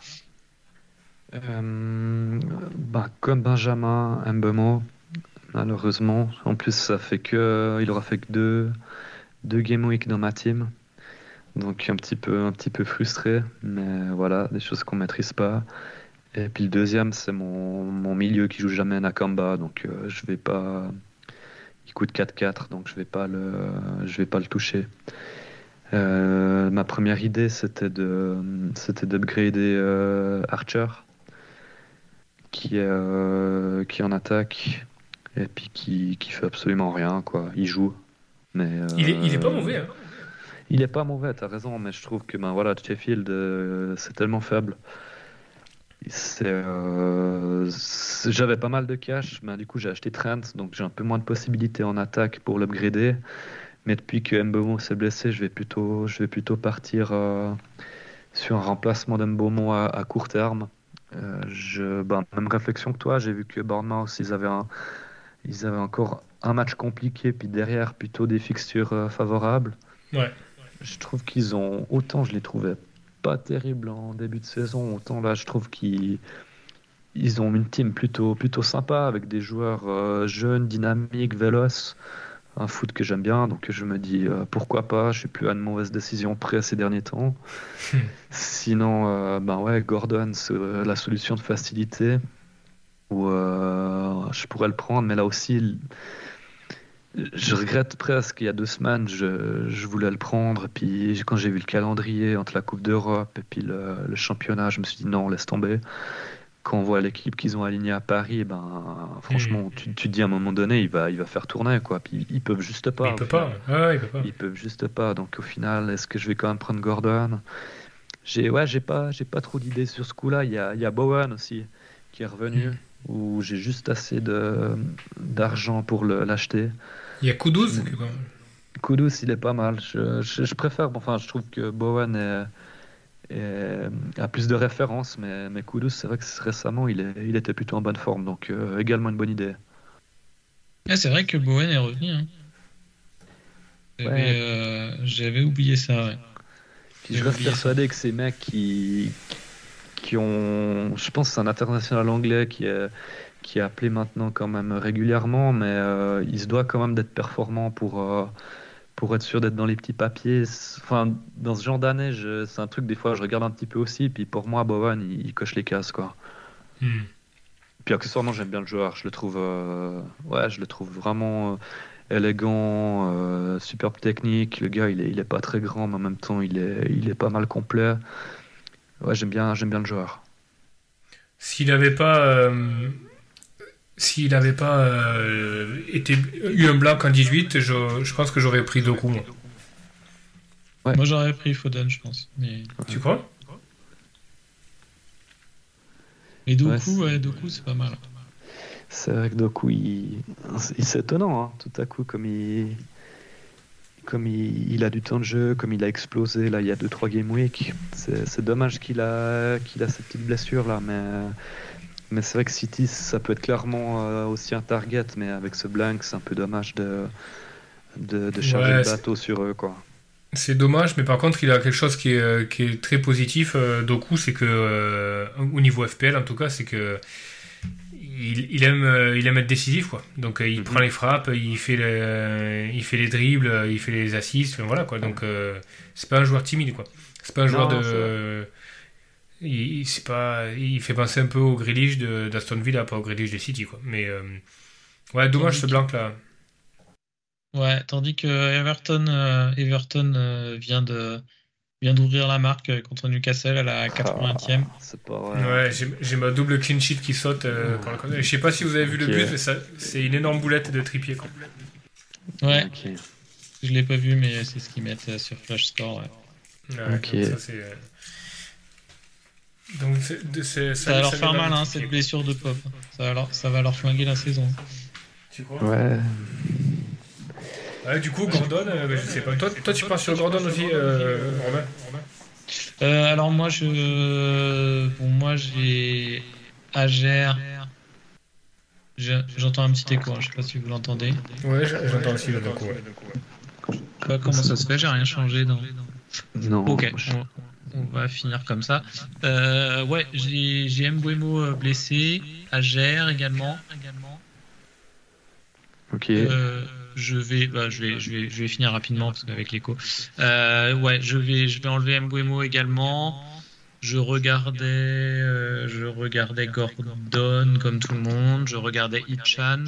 Euh, bah, comme Benjamin Mbemo, malheureusement. En plus, ça fait que il aura fait que deux, deux game week dans ma team. Donc un petit peu, un petit peu frustré, mais voilà, des choses qu'on maîtrise pas. Et puis le deuxième, c'est mon, mon milieu qui joue jamais Nakamba, donc euh, je vais pas. Il coûte 4-4, donc je vais pas le, je vais pas le toucher. Euh, ma première idée, c'était de, c'était d'upgrader euh, Archer, qui est, qui est en attaque et puis qui, qui fait absolument rien, quoi. Il joue, mais Il est, il est pas mauvais, hein. il est pas mauvais, t'as raison, mais je trouve que ben voilà, Sheffield, c'est tellement faible. Euh, j'avais pas mal de cash, mais du coup j'ai acheté Trent, donc j'ai un peu moins de possibilités en attaque pour l'upgrader. Mais depuis que Mbomo s'est blessé, je vais plutôt, je vais plutôt partir euh, sur un remplacement d'Mbomo à, à court terme. Euh, je, ben, même réflexion que toi, j'ai vu que Bournemouth, ils avaient un, ils avaient encore un match compliqué, puis derrière plutôt des fixtures favorables. Ouais. Je trouve qu'ils ont autant je les trouvais pas terribles en début de saison, autant là je trouve qu'ils ils ont une team plutôt plutôt sympa avec des joueurs euh, jeunes, dynamiques, véloces, un foot que j'aime bien, donc je me dis euh, pourquoi pas? Je suis plus à une mauvaise décision près ces derniers temps. Sinon, euh, ben ouais, Gordon, c'est euh, la solution de facilité où je pourrais le prendre, mais là aussi. Je regrette presque, il y a deux semaines, je, je voulais le prendre, puis quand j'ai vu le calendrier entre la Coupe d'Europe et puis le, le championnat, je me suis dit non, laisse tomber. Quand on voit l'équipe qu'ils ont alignée à Paris, ben franchement, tu, tu te dis à un moment donné, il va, il va faire tourner, quoi. Puis ils peuvent juste pas. Mais il au peut final. pas. Ouais, il peut pas. Ils peuvent juste pas. Donc au final, est-ce que je vais quand même prendre Gordon? J'ai ouais, j'ai pas, j'ai pas trop d'idées sur ce coup-là. Il y a, y a Bowen aussi qui est revenu, Mm. où j'ai juste assez de d'argent pour l'acheter. Il y a Kudus. Mm. Kudus, il est pas mal. Je, je, je préfère, enfin, je trouve que Bowen est, est- a plus de références, mais, mais Kudus, c'est vrai que récemment, il, est, il était plutôt en bonne forme, donc euh, également une bonne idée. Ah, c'est vrai que Bowen est revenu. Hein. J'avais Ouais. euh, j'avais oublié ça. ouais. Puis je reste persuadé que ces mecs qui, qui ont. Je pense que c'est un international anglais qui est, qui est appelé maintenant quand même régulièrement, mais euh, il se doit quand même d'être performant pour, euh, pour être sûr d'être dans les petits papiers. Enfin, dans ce genre d'année, c'est un truc, des fois, je regarde un petit peu aussi, puis pour moi, Bowen, il, il coche les cases, quoi. Hmm. Puis accessoirement, j'aime bien le joueur. Je le trouve, euh, ouais, je le trouve vraiment élégant, superbe technique. Le gars, il est, il est pas très grand, mais en même temps, il est, il est pas mal complet. Ouais, j'aime bien, j'aime bien le joueur. S'il n'avait pas, euh, s'il n'avait pas euh, été eu un blanc en 18, je, je pense que j'aurais pris Doku. moi. Ouais. Moi, j'aurais pris Foden, je pense. Mais, Tu crois? Mais Doku, Ouais, c'est- pas mal. C'est vrai que Doku, il, il- c'est étonnant, hein, tout à coup, comme il, comme il, il a du temps de jeu, comme il a explosé là il y a 2-3 game week. C'est c'est dommage qu'il a, qu'il a cette petite blessure là, mais, mais c'est vrai que City, ça peut être clairement euh, aussi un target, mais avec ce blank, c'est un peu dommage de, de, de charger Ouais, le bateau sur eux, quoi. C'est dommage, mais par contre, il a quelque chose qui est, euh, qui est très positif, euh, Doku, c'est que, euh, au niveau FPL en tout cas, c'est que il, il aime, il aime être décisif, quoi. Donc, il Mhm. prend les frappes, il fait, le- il fait les dribbles, il fait les assists, voilà, quoi. Donc, c'est pas un joueur timide, quoi. C'est pas un joueur de. Il, il- c'est pas, il fait penser un peu au Grealish de- d'Aston Villa, pas au Grealish des City, quoi. Mais, euh, ouais, dommage ce blanc là. Ouais, tandis que Everton, euh, Everton euh, vient de vient d'ouvrir la marque contre Newcastle à la 80e. Ah, c'est pas vrai. Ouais, j'ai j'ai ma double clean sheet qui saute. euh, quand la- Je sais pas si vous avez vu le but, mais ça- c'est une énorme boulette de tripier. Quoi. Ouais, Ok. je l'ai pas vu, mais c'est ce qu'ils mettent euh, sur Flash Score. ouais. Ouais, Ok. donc ça, c'est, euh, Donc, c'est- de- c'est- Ça va leur faire mal, hein, cette blessure de Pop. Ça va, leur, ça va leur flinguer la saison. Tu crois? Ouais. Ouais, Du coup, Gordon, euh, je sais pas. Toi, toi, tu pars sur Gordon aussi, euh, Romain? Euh, alors moi, je, bon, moi j'ai Agère. Je- J'entends un petit écho, hein, je sais pas si vous l'entendez. Ouais, j'entends aussi le coup. Ouais. Je sais pas comment ça se fait, j'ai rien changé dans. Non. Ok, on, va finir comme ça. Euh, ouais, j'ai j'ai Mbouemo euh, blessé, Agère également. Ok. Euh, je vais, bah, je vais, je vais, je vais finir rapidement parce qu'avec l'écho. Euh, ouais, je vais, je vais enlever Mbouemo également. Je regardais, euh, je regardais Gordon comme tout le monde. Je regardais Ichan.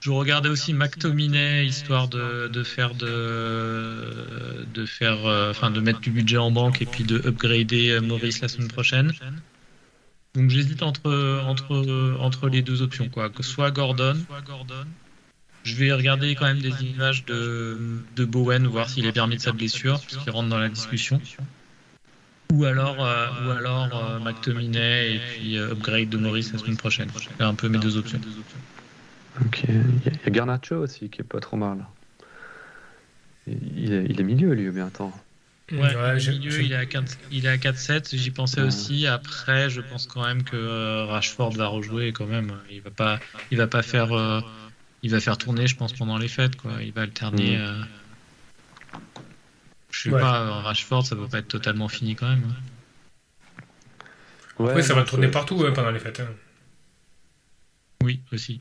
Je regardais aussi McTominay histoire de, faire de, de faire, euh, enfin de mettre du budget en banque et puis de upgrader euh, Maurice la semaine prochaine. Donc j'hésite entre, entre, entre les deux options, quoi. Que soit Gordon, je vais regarder quand même des images de, de Bowen, voir s'il est permis de sa blessure, puisqu'il rentre dans la discussion. Ou alors, euh, ou alors McTominay et puis upgrade de Maurice la semaine prochaine. C'est un peu mes deux options. Il y, a- il y a Garnacho aussi qui est pas trop mal. Il est, il est milieu lui bientôt. Ouais, Ouais, milieu, il est à 4 il est à 4-7, j'y pensais Ouais. aussi. Après, je pense quand même que euh, Rashford va rejouer quand même. Il va pas, il va pas faire, euh, il va faire tourner, je pense, pendant les fêtes, quoi. Il va alterner. Mhm. euh, Je sais Ouais. pas, euh, Rashford, ça va pas être totalement fini quand même. hein. Ouais, Après, ça va tourner partout hein, pendant les fêtes. hein. Oui, aussi.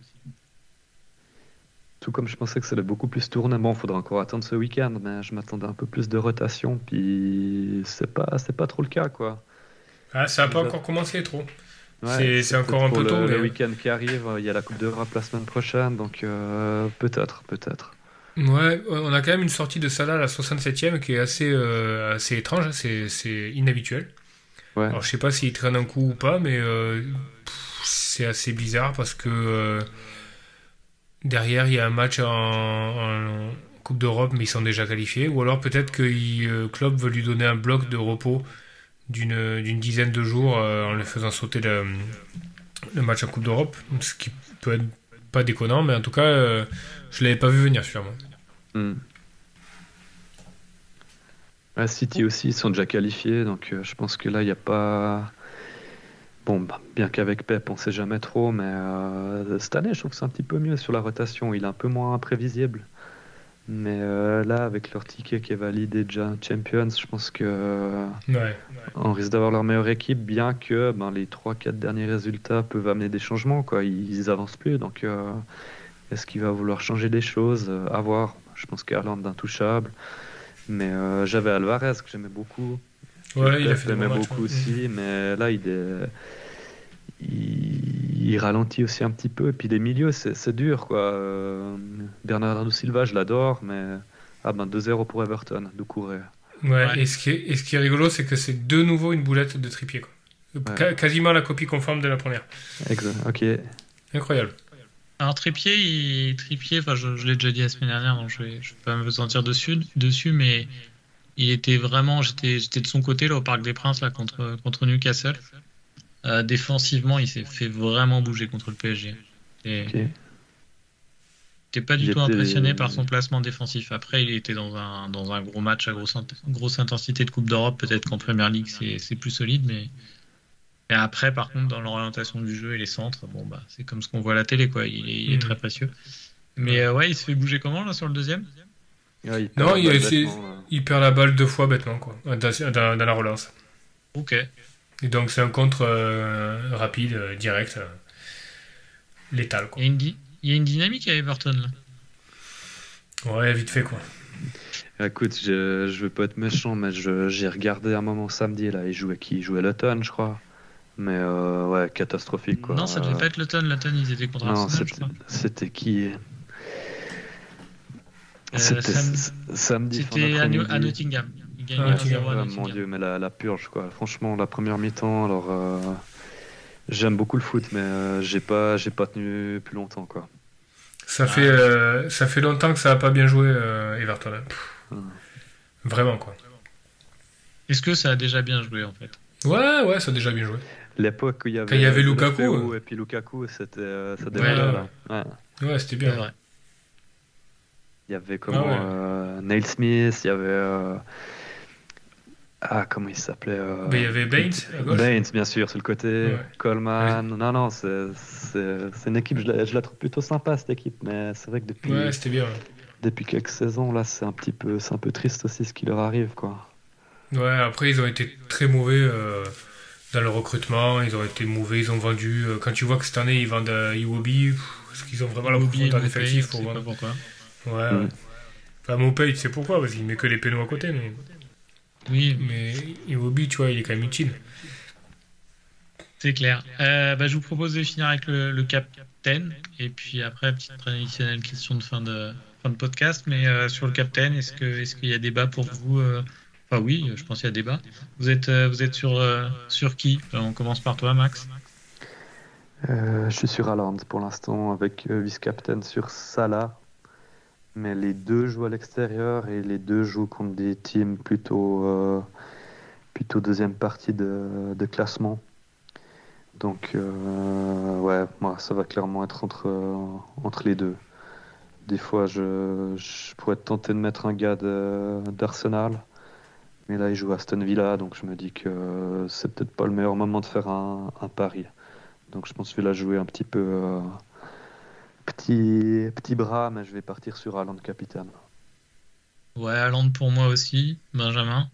Tout comme je pensais que ça allait beaucoup plus tourner. Bon, faudra encore attendre ce week-end, mais je m'attendais un peu plus de rotation, puis c'est pas, c'est pas trop le cas, quoi. Ah, ça n'a pas encore commencé trop. Ouais, C'est- encore un peu tôt, Le, week-end qui arrive, il y a la Coupe d'Europe la semaine prochaine, donc euh, peut-être, peut-être. Ouais, on a quand même une sortie de Salah à la 67e qui est assez, euh, assez étrange, hein, c'est c'est inhabituel. Ouais. Alors je sais pas s'il traîne un coup ou pas, mais euh, c'est assez bizarre parce que euh, derrière il y a un match en, Coupe d'Europe, mais ils sont déjà qualifiés. Ou alors peut-être que il, euh, Klopp veut lui donner un bloc de repos d'une dizaine de jours euh, en le faisant sauter le, match en Coupe d'Europe, ce qui peut être pas déconnant, mais en tout cas euh, je l'avais pas vu venir sûrement. Ouais, City aussi, ils sont déjà qualifiés, donc je pense que là, il n'y a pas. Bon, bah, bien qu'avec Pep, on sait jamais trop, mais euh, cette année, je trouve que c'est un petit peu mieux sur la rotation. Il est un peu moins imprévisible. Mais euh, là, avec leur ticket qui est validé déjà Champions, je pense que euh, Ouais. on risque d'avoir leur meilleure équipe, bien que ben, les 3-4 derniers résultats peuvent amener des changements. Quoi. Ils, ils avancent plus, donc euh, est-ce qu'il va vouloir changer des choses? À voir. Je pense qu'Arland est intouchable. Mais j'avais Alvarez que j'aimais beaucoup. Ouais, il a fait bons matchs, beaucoup ouais. aussi, mais là, il est. Il, il ralentit aussi un petit peu. Et puis les milieux, c'est dur, quoi. Euh, Bernardo Silva, je l'adore, mais. Ah ben 2-0 pour Everton. Ouais, Ouais. Et, ce qui est, et ce qui est rigolo, c'est que c'est de nouveau une boulette de tripier. Quoi. Quasiment la copie conforme de la première. Exact. Ok. Incroyable. Alors Trippier, il, enfin je, je l'ai déjà dit la semaine dernière, donc je vais, je vais pas me sentir dessus, dessus, mais il était vraiment, j'étais, j'étais de son côté là au Parc des Princes là contre contre Newcastle. Euh, défensivement, il s'est fait vraiment bouger contre le PSG. Et Ok. j'étais pas du Il tout impressionné par son placement défensif. Après, il était dans un dans un gros match à grosse int- grosse intensité de Coupe d'Europe. Peut-être qu'en Première Ligue c'est c'est plus solide, mais et après, par contre, dans l'orientation du jeu et les centres, bon bah c'est comme ce qu'on voit à la télé quoi. Il est, il est très précieux. Mais euh, ouais, il se fait bouger comment là sur le deuxième? Il Non, il a Il perd la balle deux fois bêtement, quoi, dans, dans- dans la relance. Ok. Et donc c'est un contre euh, rapide, euh, direct, euh, létal. Quoi. Il y, a une di- il y a une dynamique à Everton là. Ouais, vite fait quoi. Écoute, je, je veux pas être méchant, mais je- j'ai regardé un moment samedi, là, il jouait qui? Il jouait Luton, je crois. Mais euh, ouais, catastrophique, quoi. Non, ça devait Euh, pas être Luton. Luton, ils étaient contre Non, c'était- crois. c'était qui? Euh, C'était sam- s- samedi. C'était à, New- d'après-midi. à Nottingham. Ils gagnaient Ah, 1-0 à Ah, Nottingham. mon dieu, mais la, la purge, quoi. Franchement, la première mi-temps, alors. euh, J'aime beaucoup le foot, mais euh, j'ai pas, j'ai pas tenu plus longtemps, quoi. Ça, Ah. fait, euh, ça fait longtemps que ça a pas bien joué, euh, Everton. hein. Hmm. Vraiment quoi. Est-ce que ça a déjà bien joué en fait? Ouais, ouais, ça a déjà bien joué. L'époque où il y avait, Quand il y avait Lukaku, euh. et puis Lukaku, c'était, euh, ça Ouais, démarrait ouais. là. Ouais. Ouais, c'était bien. vrai. Il y avait comment Ah ouais. euh, Neil Smith, il y avait euh, ah comment il s'appelait euh, il y avait Baines à gauche. Baines, bien sûr, sur le côté. Ouais. Coleman. Non, non, c'est c'est- c'est une équipe, je la, je la trouve plutôt sympa cette équipe, mais c'est vrai que depuis, Ouais, c'était bien. ouais. depuis quelques saisons là, c'est un petit peu, c'est un peu triste aussi ce qui leur arrive quoi. Ouais, après, ils ont été très mauvais euh, dans le recrutement. Ils ont été mauvais, ils ont vendu. euh, quand tu vois que cette année, ils vendent euh, Iwobi, est-ce qu'ils ont vraiment la profondeur d'effectif pour vendre pourquoi. Ouais, ouais. Enfin, tu sais pourquoi Parce qu'il met que les pénaux à côté. Mais, Oui, mais Iwobi, tu vois, il est quand même utile. c'est clair. Euh, bah, je vous propose de finir avec le, le captain et puis après petite traditionnelle question de fin de fin de podcast. Mais euh, sur le captain, est-ce que est-ce qu'il y a débat pour vous euh, Enfin oui, je pense qu'il y a débat. Vous êtes euh, vous êtes sur euh, sur qui? On commence par toi, Max. Euh, je suis sur Haaland pour l'instant avec euh, vice-captain sur Salah, mais les deux jouent à l'extérieur et les deux jouent contre des teams plutôt euh, plutôt deuxième partie de, classement. Donc euh, ouais, moi ça va clairement être entre euh, entre les deux. Des fois je, je pourrais tenté de mettre un gars d'Arsenal, mais là il joue à Aston Villa, donc je me dis que c'est peut-être pas le meilleur moment de faire un, un pari. Donc je pense que je vais la jouer un petit peu petit, petit bras, mais je vais partir sur Haaland capitaine. Ouais, Haaland pour moi aussi. Benjamin.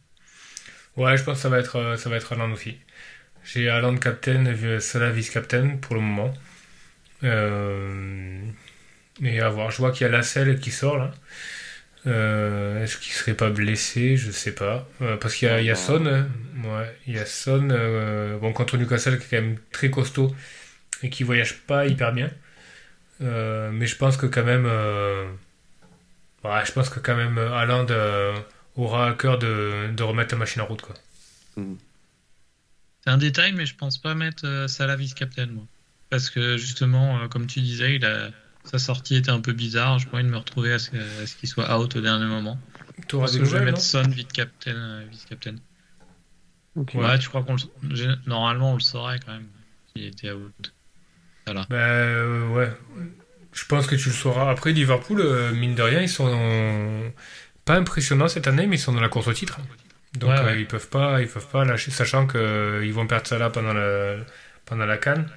Ouais, je pense que ça va être, euh, ça va être Haaland aussi. J'ai Haaland captain et Salah vice-captain pour le moment. Euh, mais à voir. Je vois qu'il y a Lasselle qui sort là. Euh, Est-ce qu'il serait pas blessé? Je sais pas. Euh, parce qu'il y a, il y a Son. hein. Ouais, il y a Son. euh, bon, contre Newcastle qui est quand même très costaud et qui voyage pas hyper bien. Euh, mais je pense que quand même. euh, ouais, je pense que quand même euh, Haaland euh, aura à cœur de, de remettre la machine en route quoi. C'est un détail, mais je pense pas mettre euh, Salah vice-captain, moi. Parce que justement, euh, comme tu disais, il a... sa sortie était un peu bizarre. Je pourrais me retrouver à ce, à ce qu'il soit out au dernier moment. Tu auras Parce des que je vais mettre Son vice-captain. euh, vice-captain. Ok. Ouais, tu crois qu'on le... Normalement, on le saurait quand même. S'il était out. Voilà. Ben euh, ouais. Je pense que tu le sauras. Après, Liverpool, euh, mine de rien, ils sont pas impressionnants cette année, mais ils sont dans la course au titre. Donc Ouais, euh, ouais. ils peuvent pas, ils peuvent pas lâcher, sachant qu'ils vont perdre Salah pendant le pendant la canne,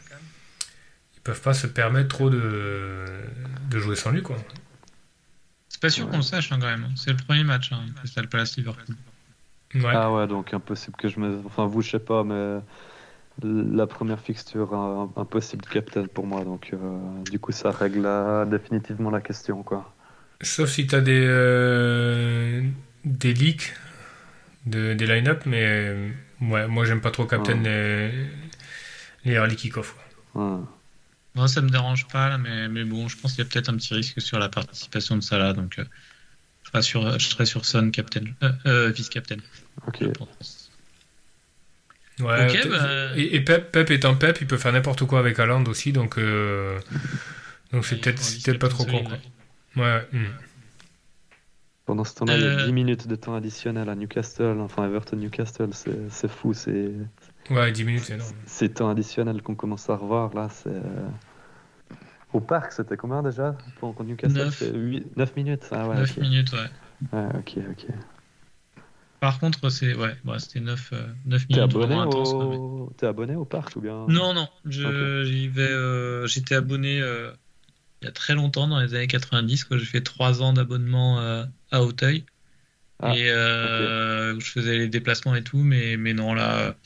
ils peuvent pas se permettre trop de, de jouer sans lui, quoi. C'est pas sûr qu'on le sache hein, quand même. C'est le premier match, hein, Crystal Palace Liverpool. Ouais. Ah ouais, donc impossible que je me. Enfin, vous, je sais pas, mais la première fixture, impossible captain pour moi. Donc, euh, du coup, ça règle définitivement la question, quoi. Sauf si t'as des, euh, des leaks de, des line-up, mais euh, ouais, moi j'aime pas trop Captain les, les early kick-off. Ouais. Moi, ça me dérange pas, là, mais, mais bon, je pense qu'il y a peut-être un petit risque sur la participation de Salah, donc euh, je, serai sur, je serai sur Son, captain, euh, euh, vice-captain. Ok. je pense. Ouais, bah- et, et Pep, Pep étant Pep, il peut faire n'importe quoi avec Haaland aussi, donc euh, donc c'est Ouais, peut-être il faut un c'est peut-être pas trop con. Quoi. Ouais, hmm. Pendant ce temps-là, il y a Euh, 10 minutes de temps additionnel à Newcastle, enfin Everton-Newcastle, c'est c'est fou, c'est ouais 10 minutes, c'est énorme. ces temps additionnels qu'on commence à revoir là, c'est. euh, Au parc, c'était combien déjà? Pour Newcastle Neuf. c'est huit- neuf minutes Ah ouais, 9 ok. minutes, ouais. Ouais, ok, ok. Par contre, c'est ouais, ouais, c'était 9, euh, 9 T'es minutes abonné, ouais, mais- au... T'es abonné au parc ou bien? Non, non, j'y euh, j'étais abonné euh, il y a très longtemps, dans les années 90, quoi. J'ai fait 3 ans d'abonnement euh, à Auteuil. Ah, et euh, je faisais les déplacements et tout, mais, mais non, là,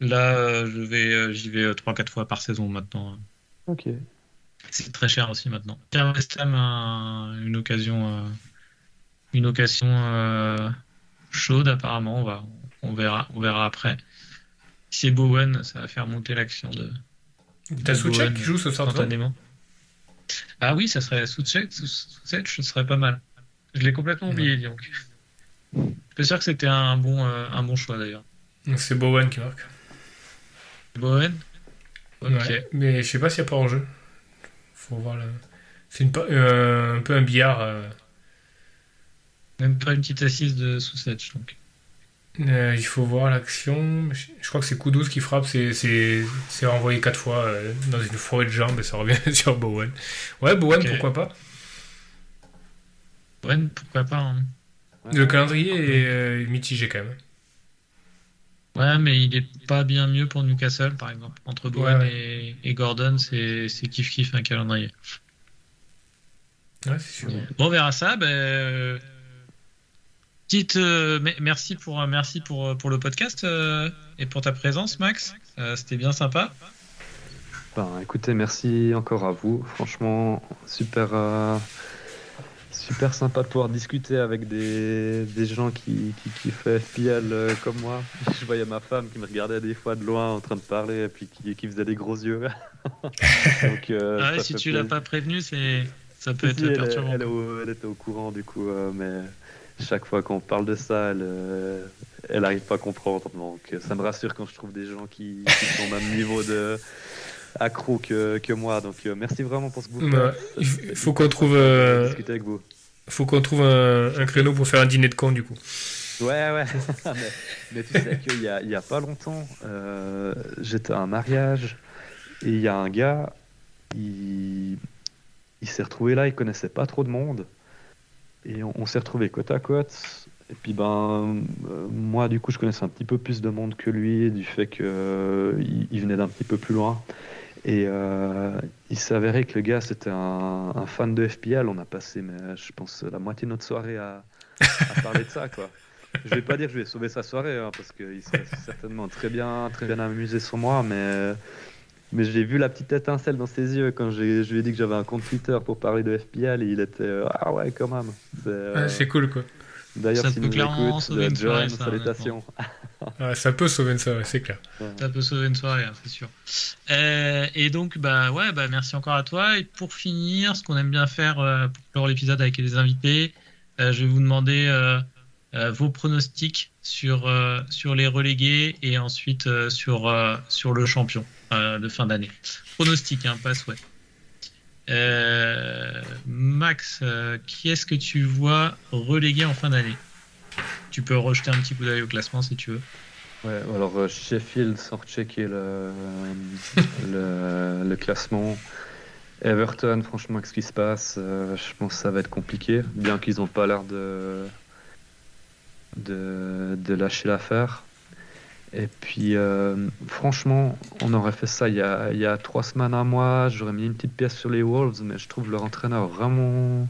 là euh, je vais, euh, j'y vais 3-4 fois par saison maintenant. Ok. C'est très cher aussi maintenant. Pierre West Ham a une occasion, euh, une occasion euh, chaude apparemment. On va, on verra, on verra après. Si c'est Bowen, ça va faire monter l'action de T'as Soucek qui joue ce soir. Ah oui, ça serait Soucek, ce serait pas mal. Je l'ai complètement oublié, donc. Je suis sûr que c'était un bon, euh, un bon choix d'ailleurs. Donc c'est Bowen qui marque. Bowen? Ok. Ouais. Mais je sais pas s'il y a pas en jeu. Faut voir là. C'est une euh, un peu un billard. euh, Même pas une petite assise de Soucek, donc. Euh, il faut voir l'action. Je crois que c'est Kudus qui frappe. C'est, c'est, c'est renvoyé quatre fois euh, dans une forêt de jambes et ça revient sur Bowen. Ouais, Bowen, pourquoi pas? Bowen, pourquoi pas. hein. Le calendrier est euh, mitigé quand même. Ouais, mais il est pas bien mieux pour Newcastle, par exemple. Entre Bowen Ouais, Et, et Gordon, c'est c'est kiff-kiff un calendrier. Ouais, c'est sûr. Bon, on verra ça. Ben, euh, petite, euh, me- merci pour, euh, merci pour, euh, pour le podcast euh, et pour ta présence, Max. Euh, C'était bien sympa. Ben, écoutez, merci encore à vous. Franchement, super, super sympa de pouvoir discuter avec des, des gens qui, qui kiffent FPL euh, comme moi. Je voyais ma femme qui me regardait des fois de loin en train de parler et puis qui, qui faisait des gros yeux. Donc, Ah ouais, si fait tu l'as pas prévenu, c'est ça peut Si, être elle, perturbant. elle elle était au courant du coup, mais chaque fois qu'on parle de ça, elle, euh, elle arrive pas à comprendre. Donc euh, ça me rassure quand je trouve des gens qui, qui sont au même niveau de accro que, que moi. Donc euh, merci vraiment pour ce bout. Ouais, il il faut qu'on trouve, euh, discuter avec vous. faut qu'on trouve un, un créneau pour faire un dîner de con du coup. Ouais, ouais. mais, mais tu sais qu'il y a, il y a pas longtemps, euh, j'étais à un mariage et il y a un gars, il, il s'est retrouvé là, il connaissait pas trop de monde et on, s'est retrouvé côte à côte. Et puis ben, euh, moi du coup je connaissais un petit peu plus de monde que lui du fait que euh, il, venait d'un petit peu plus loin. Et euh, il s'avérait que le gars c'était un, fan de FPL. On a passé, je pense la moitié de notre soirée à, à parler de ça quoi. Je vais pas dire que je vais sauver sa soirée hein, parce qu'il serait certainement très bien, très bien amusé sur moi, mais mais j'ai vu la petite étincelle dans ses yeux quand je lui ai dit que j'avais un compte Twitter pour parler de FPL et il était euh, ah ouais quand même. C'est, euh, Ouais, cool quoi. D'ailleurs Ça s'il peut nous clairement écoute, sauver une soirée, John, ça, salutations. Ouais, ça peut sauver une soirée, c'est clair. Ça peut sauver une soirée, hein, c'est sûr. Euh, et donc, bah ouais, bah merci encore à toi. Et pour finir, ce qu'on aime bien faire euh, pour clore l'épisode avec les invités, euh, je vais vous demander euh, euh, vos pronostics sur euh, sur les relégués et ensuite euh, sur euh, sur le champion euh, de fin d'année. Pronostics, hein, pas souhait. Euh, Max, euh, qui est-ce que tu vois relégué en fin d'année? Tu peux rejeter un petit coup d'œil au classement si tu veux. Ouais, alors Sheffield sans checker le, le, le classement. Everton, franchement, avec ce qui se passe, euh, je pense que ça va être compliqué, bien qu'ils n'ont pas l'air de, de, de lâcher l'affaire. Et puis, euh, franchement, on aurait fait ça il y, a, trois semaines, un mois. J'aurais mis une petite pièce sur les Wolves, mais je trouve leur entraîneur vraiment,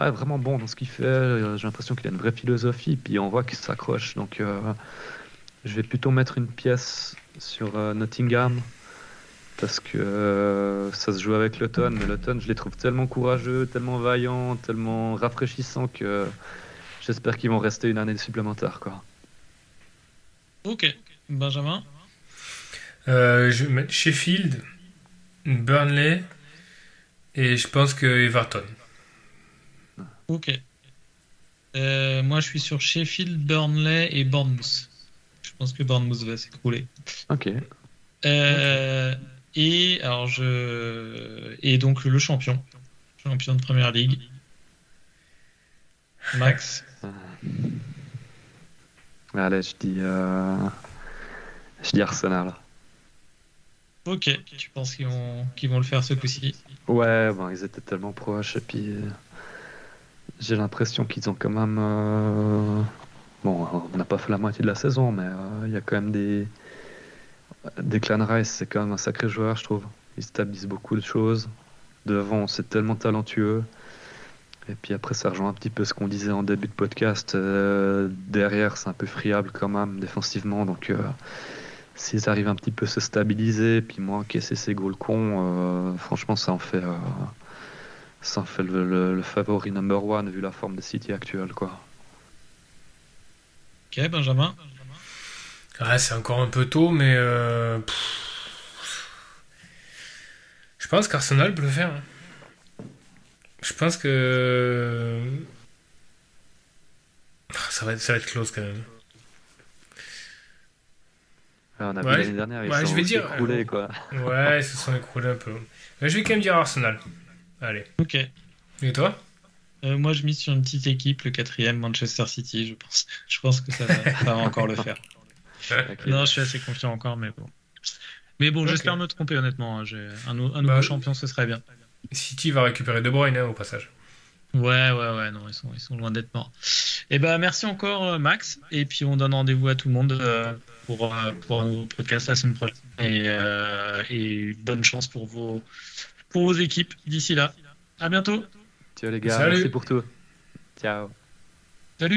ouais, vraiment bon dans ce qu'il fait. Euh, J'ai l'impression qu'il a une vraie philosophie, puis on voit qu'il s'accroche. Donc, euh, je vais plutôt mettre une pièce sur Nottingham parce que ça se joue avec l'automne, mais l'automne, je les trouve tellement courageux, tellement vaillants, tellement rafraîchissants que j'espère qu'ils vont rester une année supplémentaire. Quoi. Ok. Benjamin Euh, je vais mettre Sheffield, Burnley et je pense que Everton. Ok. Euh, moi, je suis sur Sheffield, Burnley et Bournemouth. Je pense que Bournemouth va s'écrouler. Ok. Euh, et alors je et donc le champion, champion de première ligue. Max. Allez, je dis, euh, je dis Arsenal. Ok. Tu penses qu'ils vont qu'ils vont le faire ce coup-ci Ouais, bon, ils étaient tellement proches et puis euh, j'ai l'impression qu'ils ont quand même. euh, Bon, on n'a pas fait la moitié de la saison, mais euh, il y a quand même des. Declan Rice, c'est quand même un sacré joueur, je trouve. Ils stabilisent beaucoup de choses. Devant, c'est tellement talentueux. Et puis après, ça rejoint un petit peu ce qu'on disait en début de podcast. euh, derrière, c'est un peu friable quand même défensivement. Donc, euh, s'ils arrivent un petit peu à se stabiliser, puis moins encaisser ces goals cons, euh, franchement, ça en fait, euh, ça en fait le, le- le favori number one vu la forme de City actuelle, quoi. Ok, Benjamin? Ouais, c'est encore un peu tôt, mais euh, je pense qu'Arsenal peut le faire. hein. Je pense que Ah, ça va être, ça va être close quand même. Ouais, on a Ouais, vu l'année dernière, ils ouais, sont je vais dire, écroulés, euh, quoi. Ouais, ils se sont écroulés un peu. Mais je vais quand même dire Arsenal. Allez. Ok. Et toi? Euh, moi, je mise sur une petite équipe, le quatrième Manchester City. Je pense. Je pense que ça va, ça va encore le faire. Non, je suis assez confiant encore, mais bon. Mais bon, j'espère me tromper honnêtement. hein. J'ai- Un, nou- un nouveau Bah, champion, ce serait bien. City va récupérer De Bruyne hein, au passage. Ouais, ouais, ouais, non, ils sont, ils sont loin d'être morts. Et ben, merci encore, euh, Max. Et puis, on donne rendez-vous à tout le monde euh, pour, euh, pour un nouveau podcast la semaine prochaine. Et, euh, et bonne chance pour vos, pour vos équipes d'ici là. À bientôt. Ciao les gars, Salut. merci pour tout. Ciao.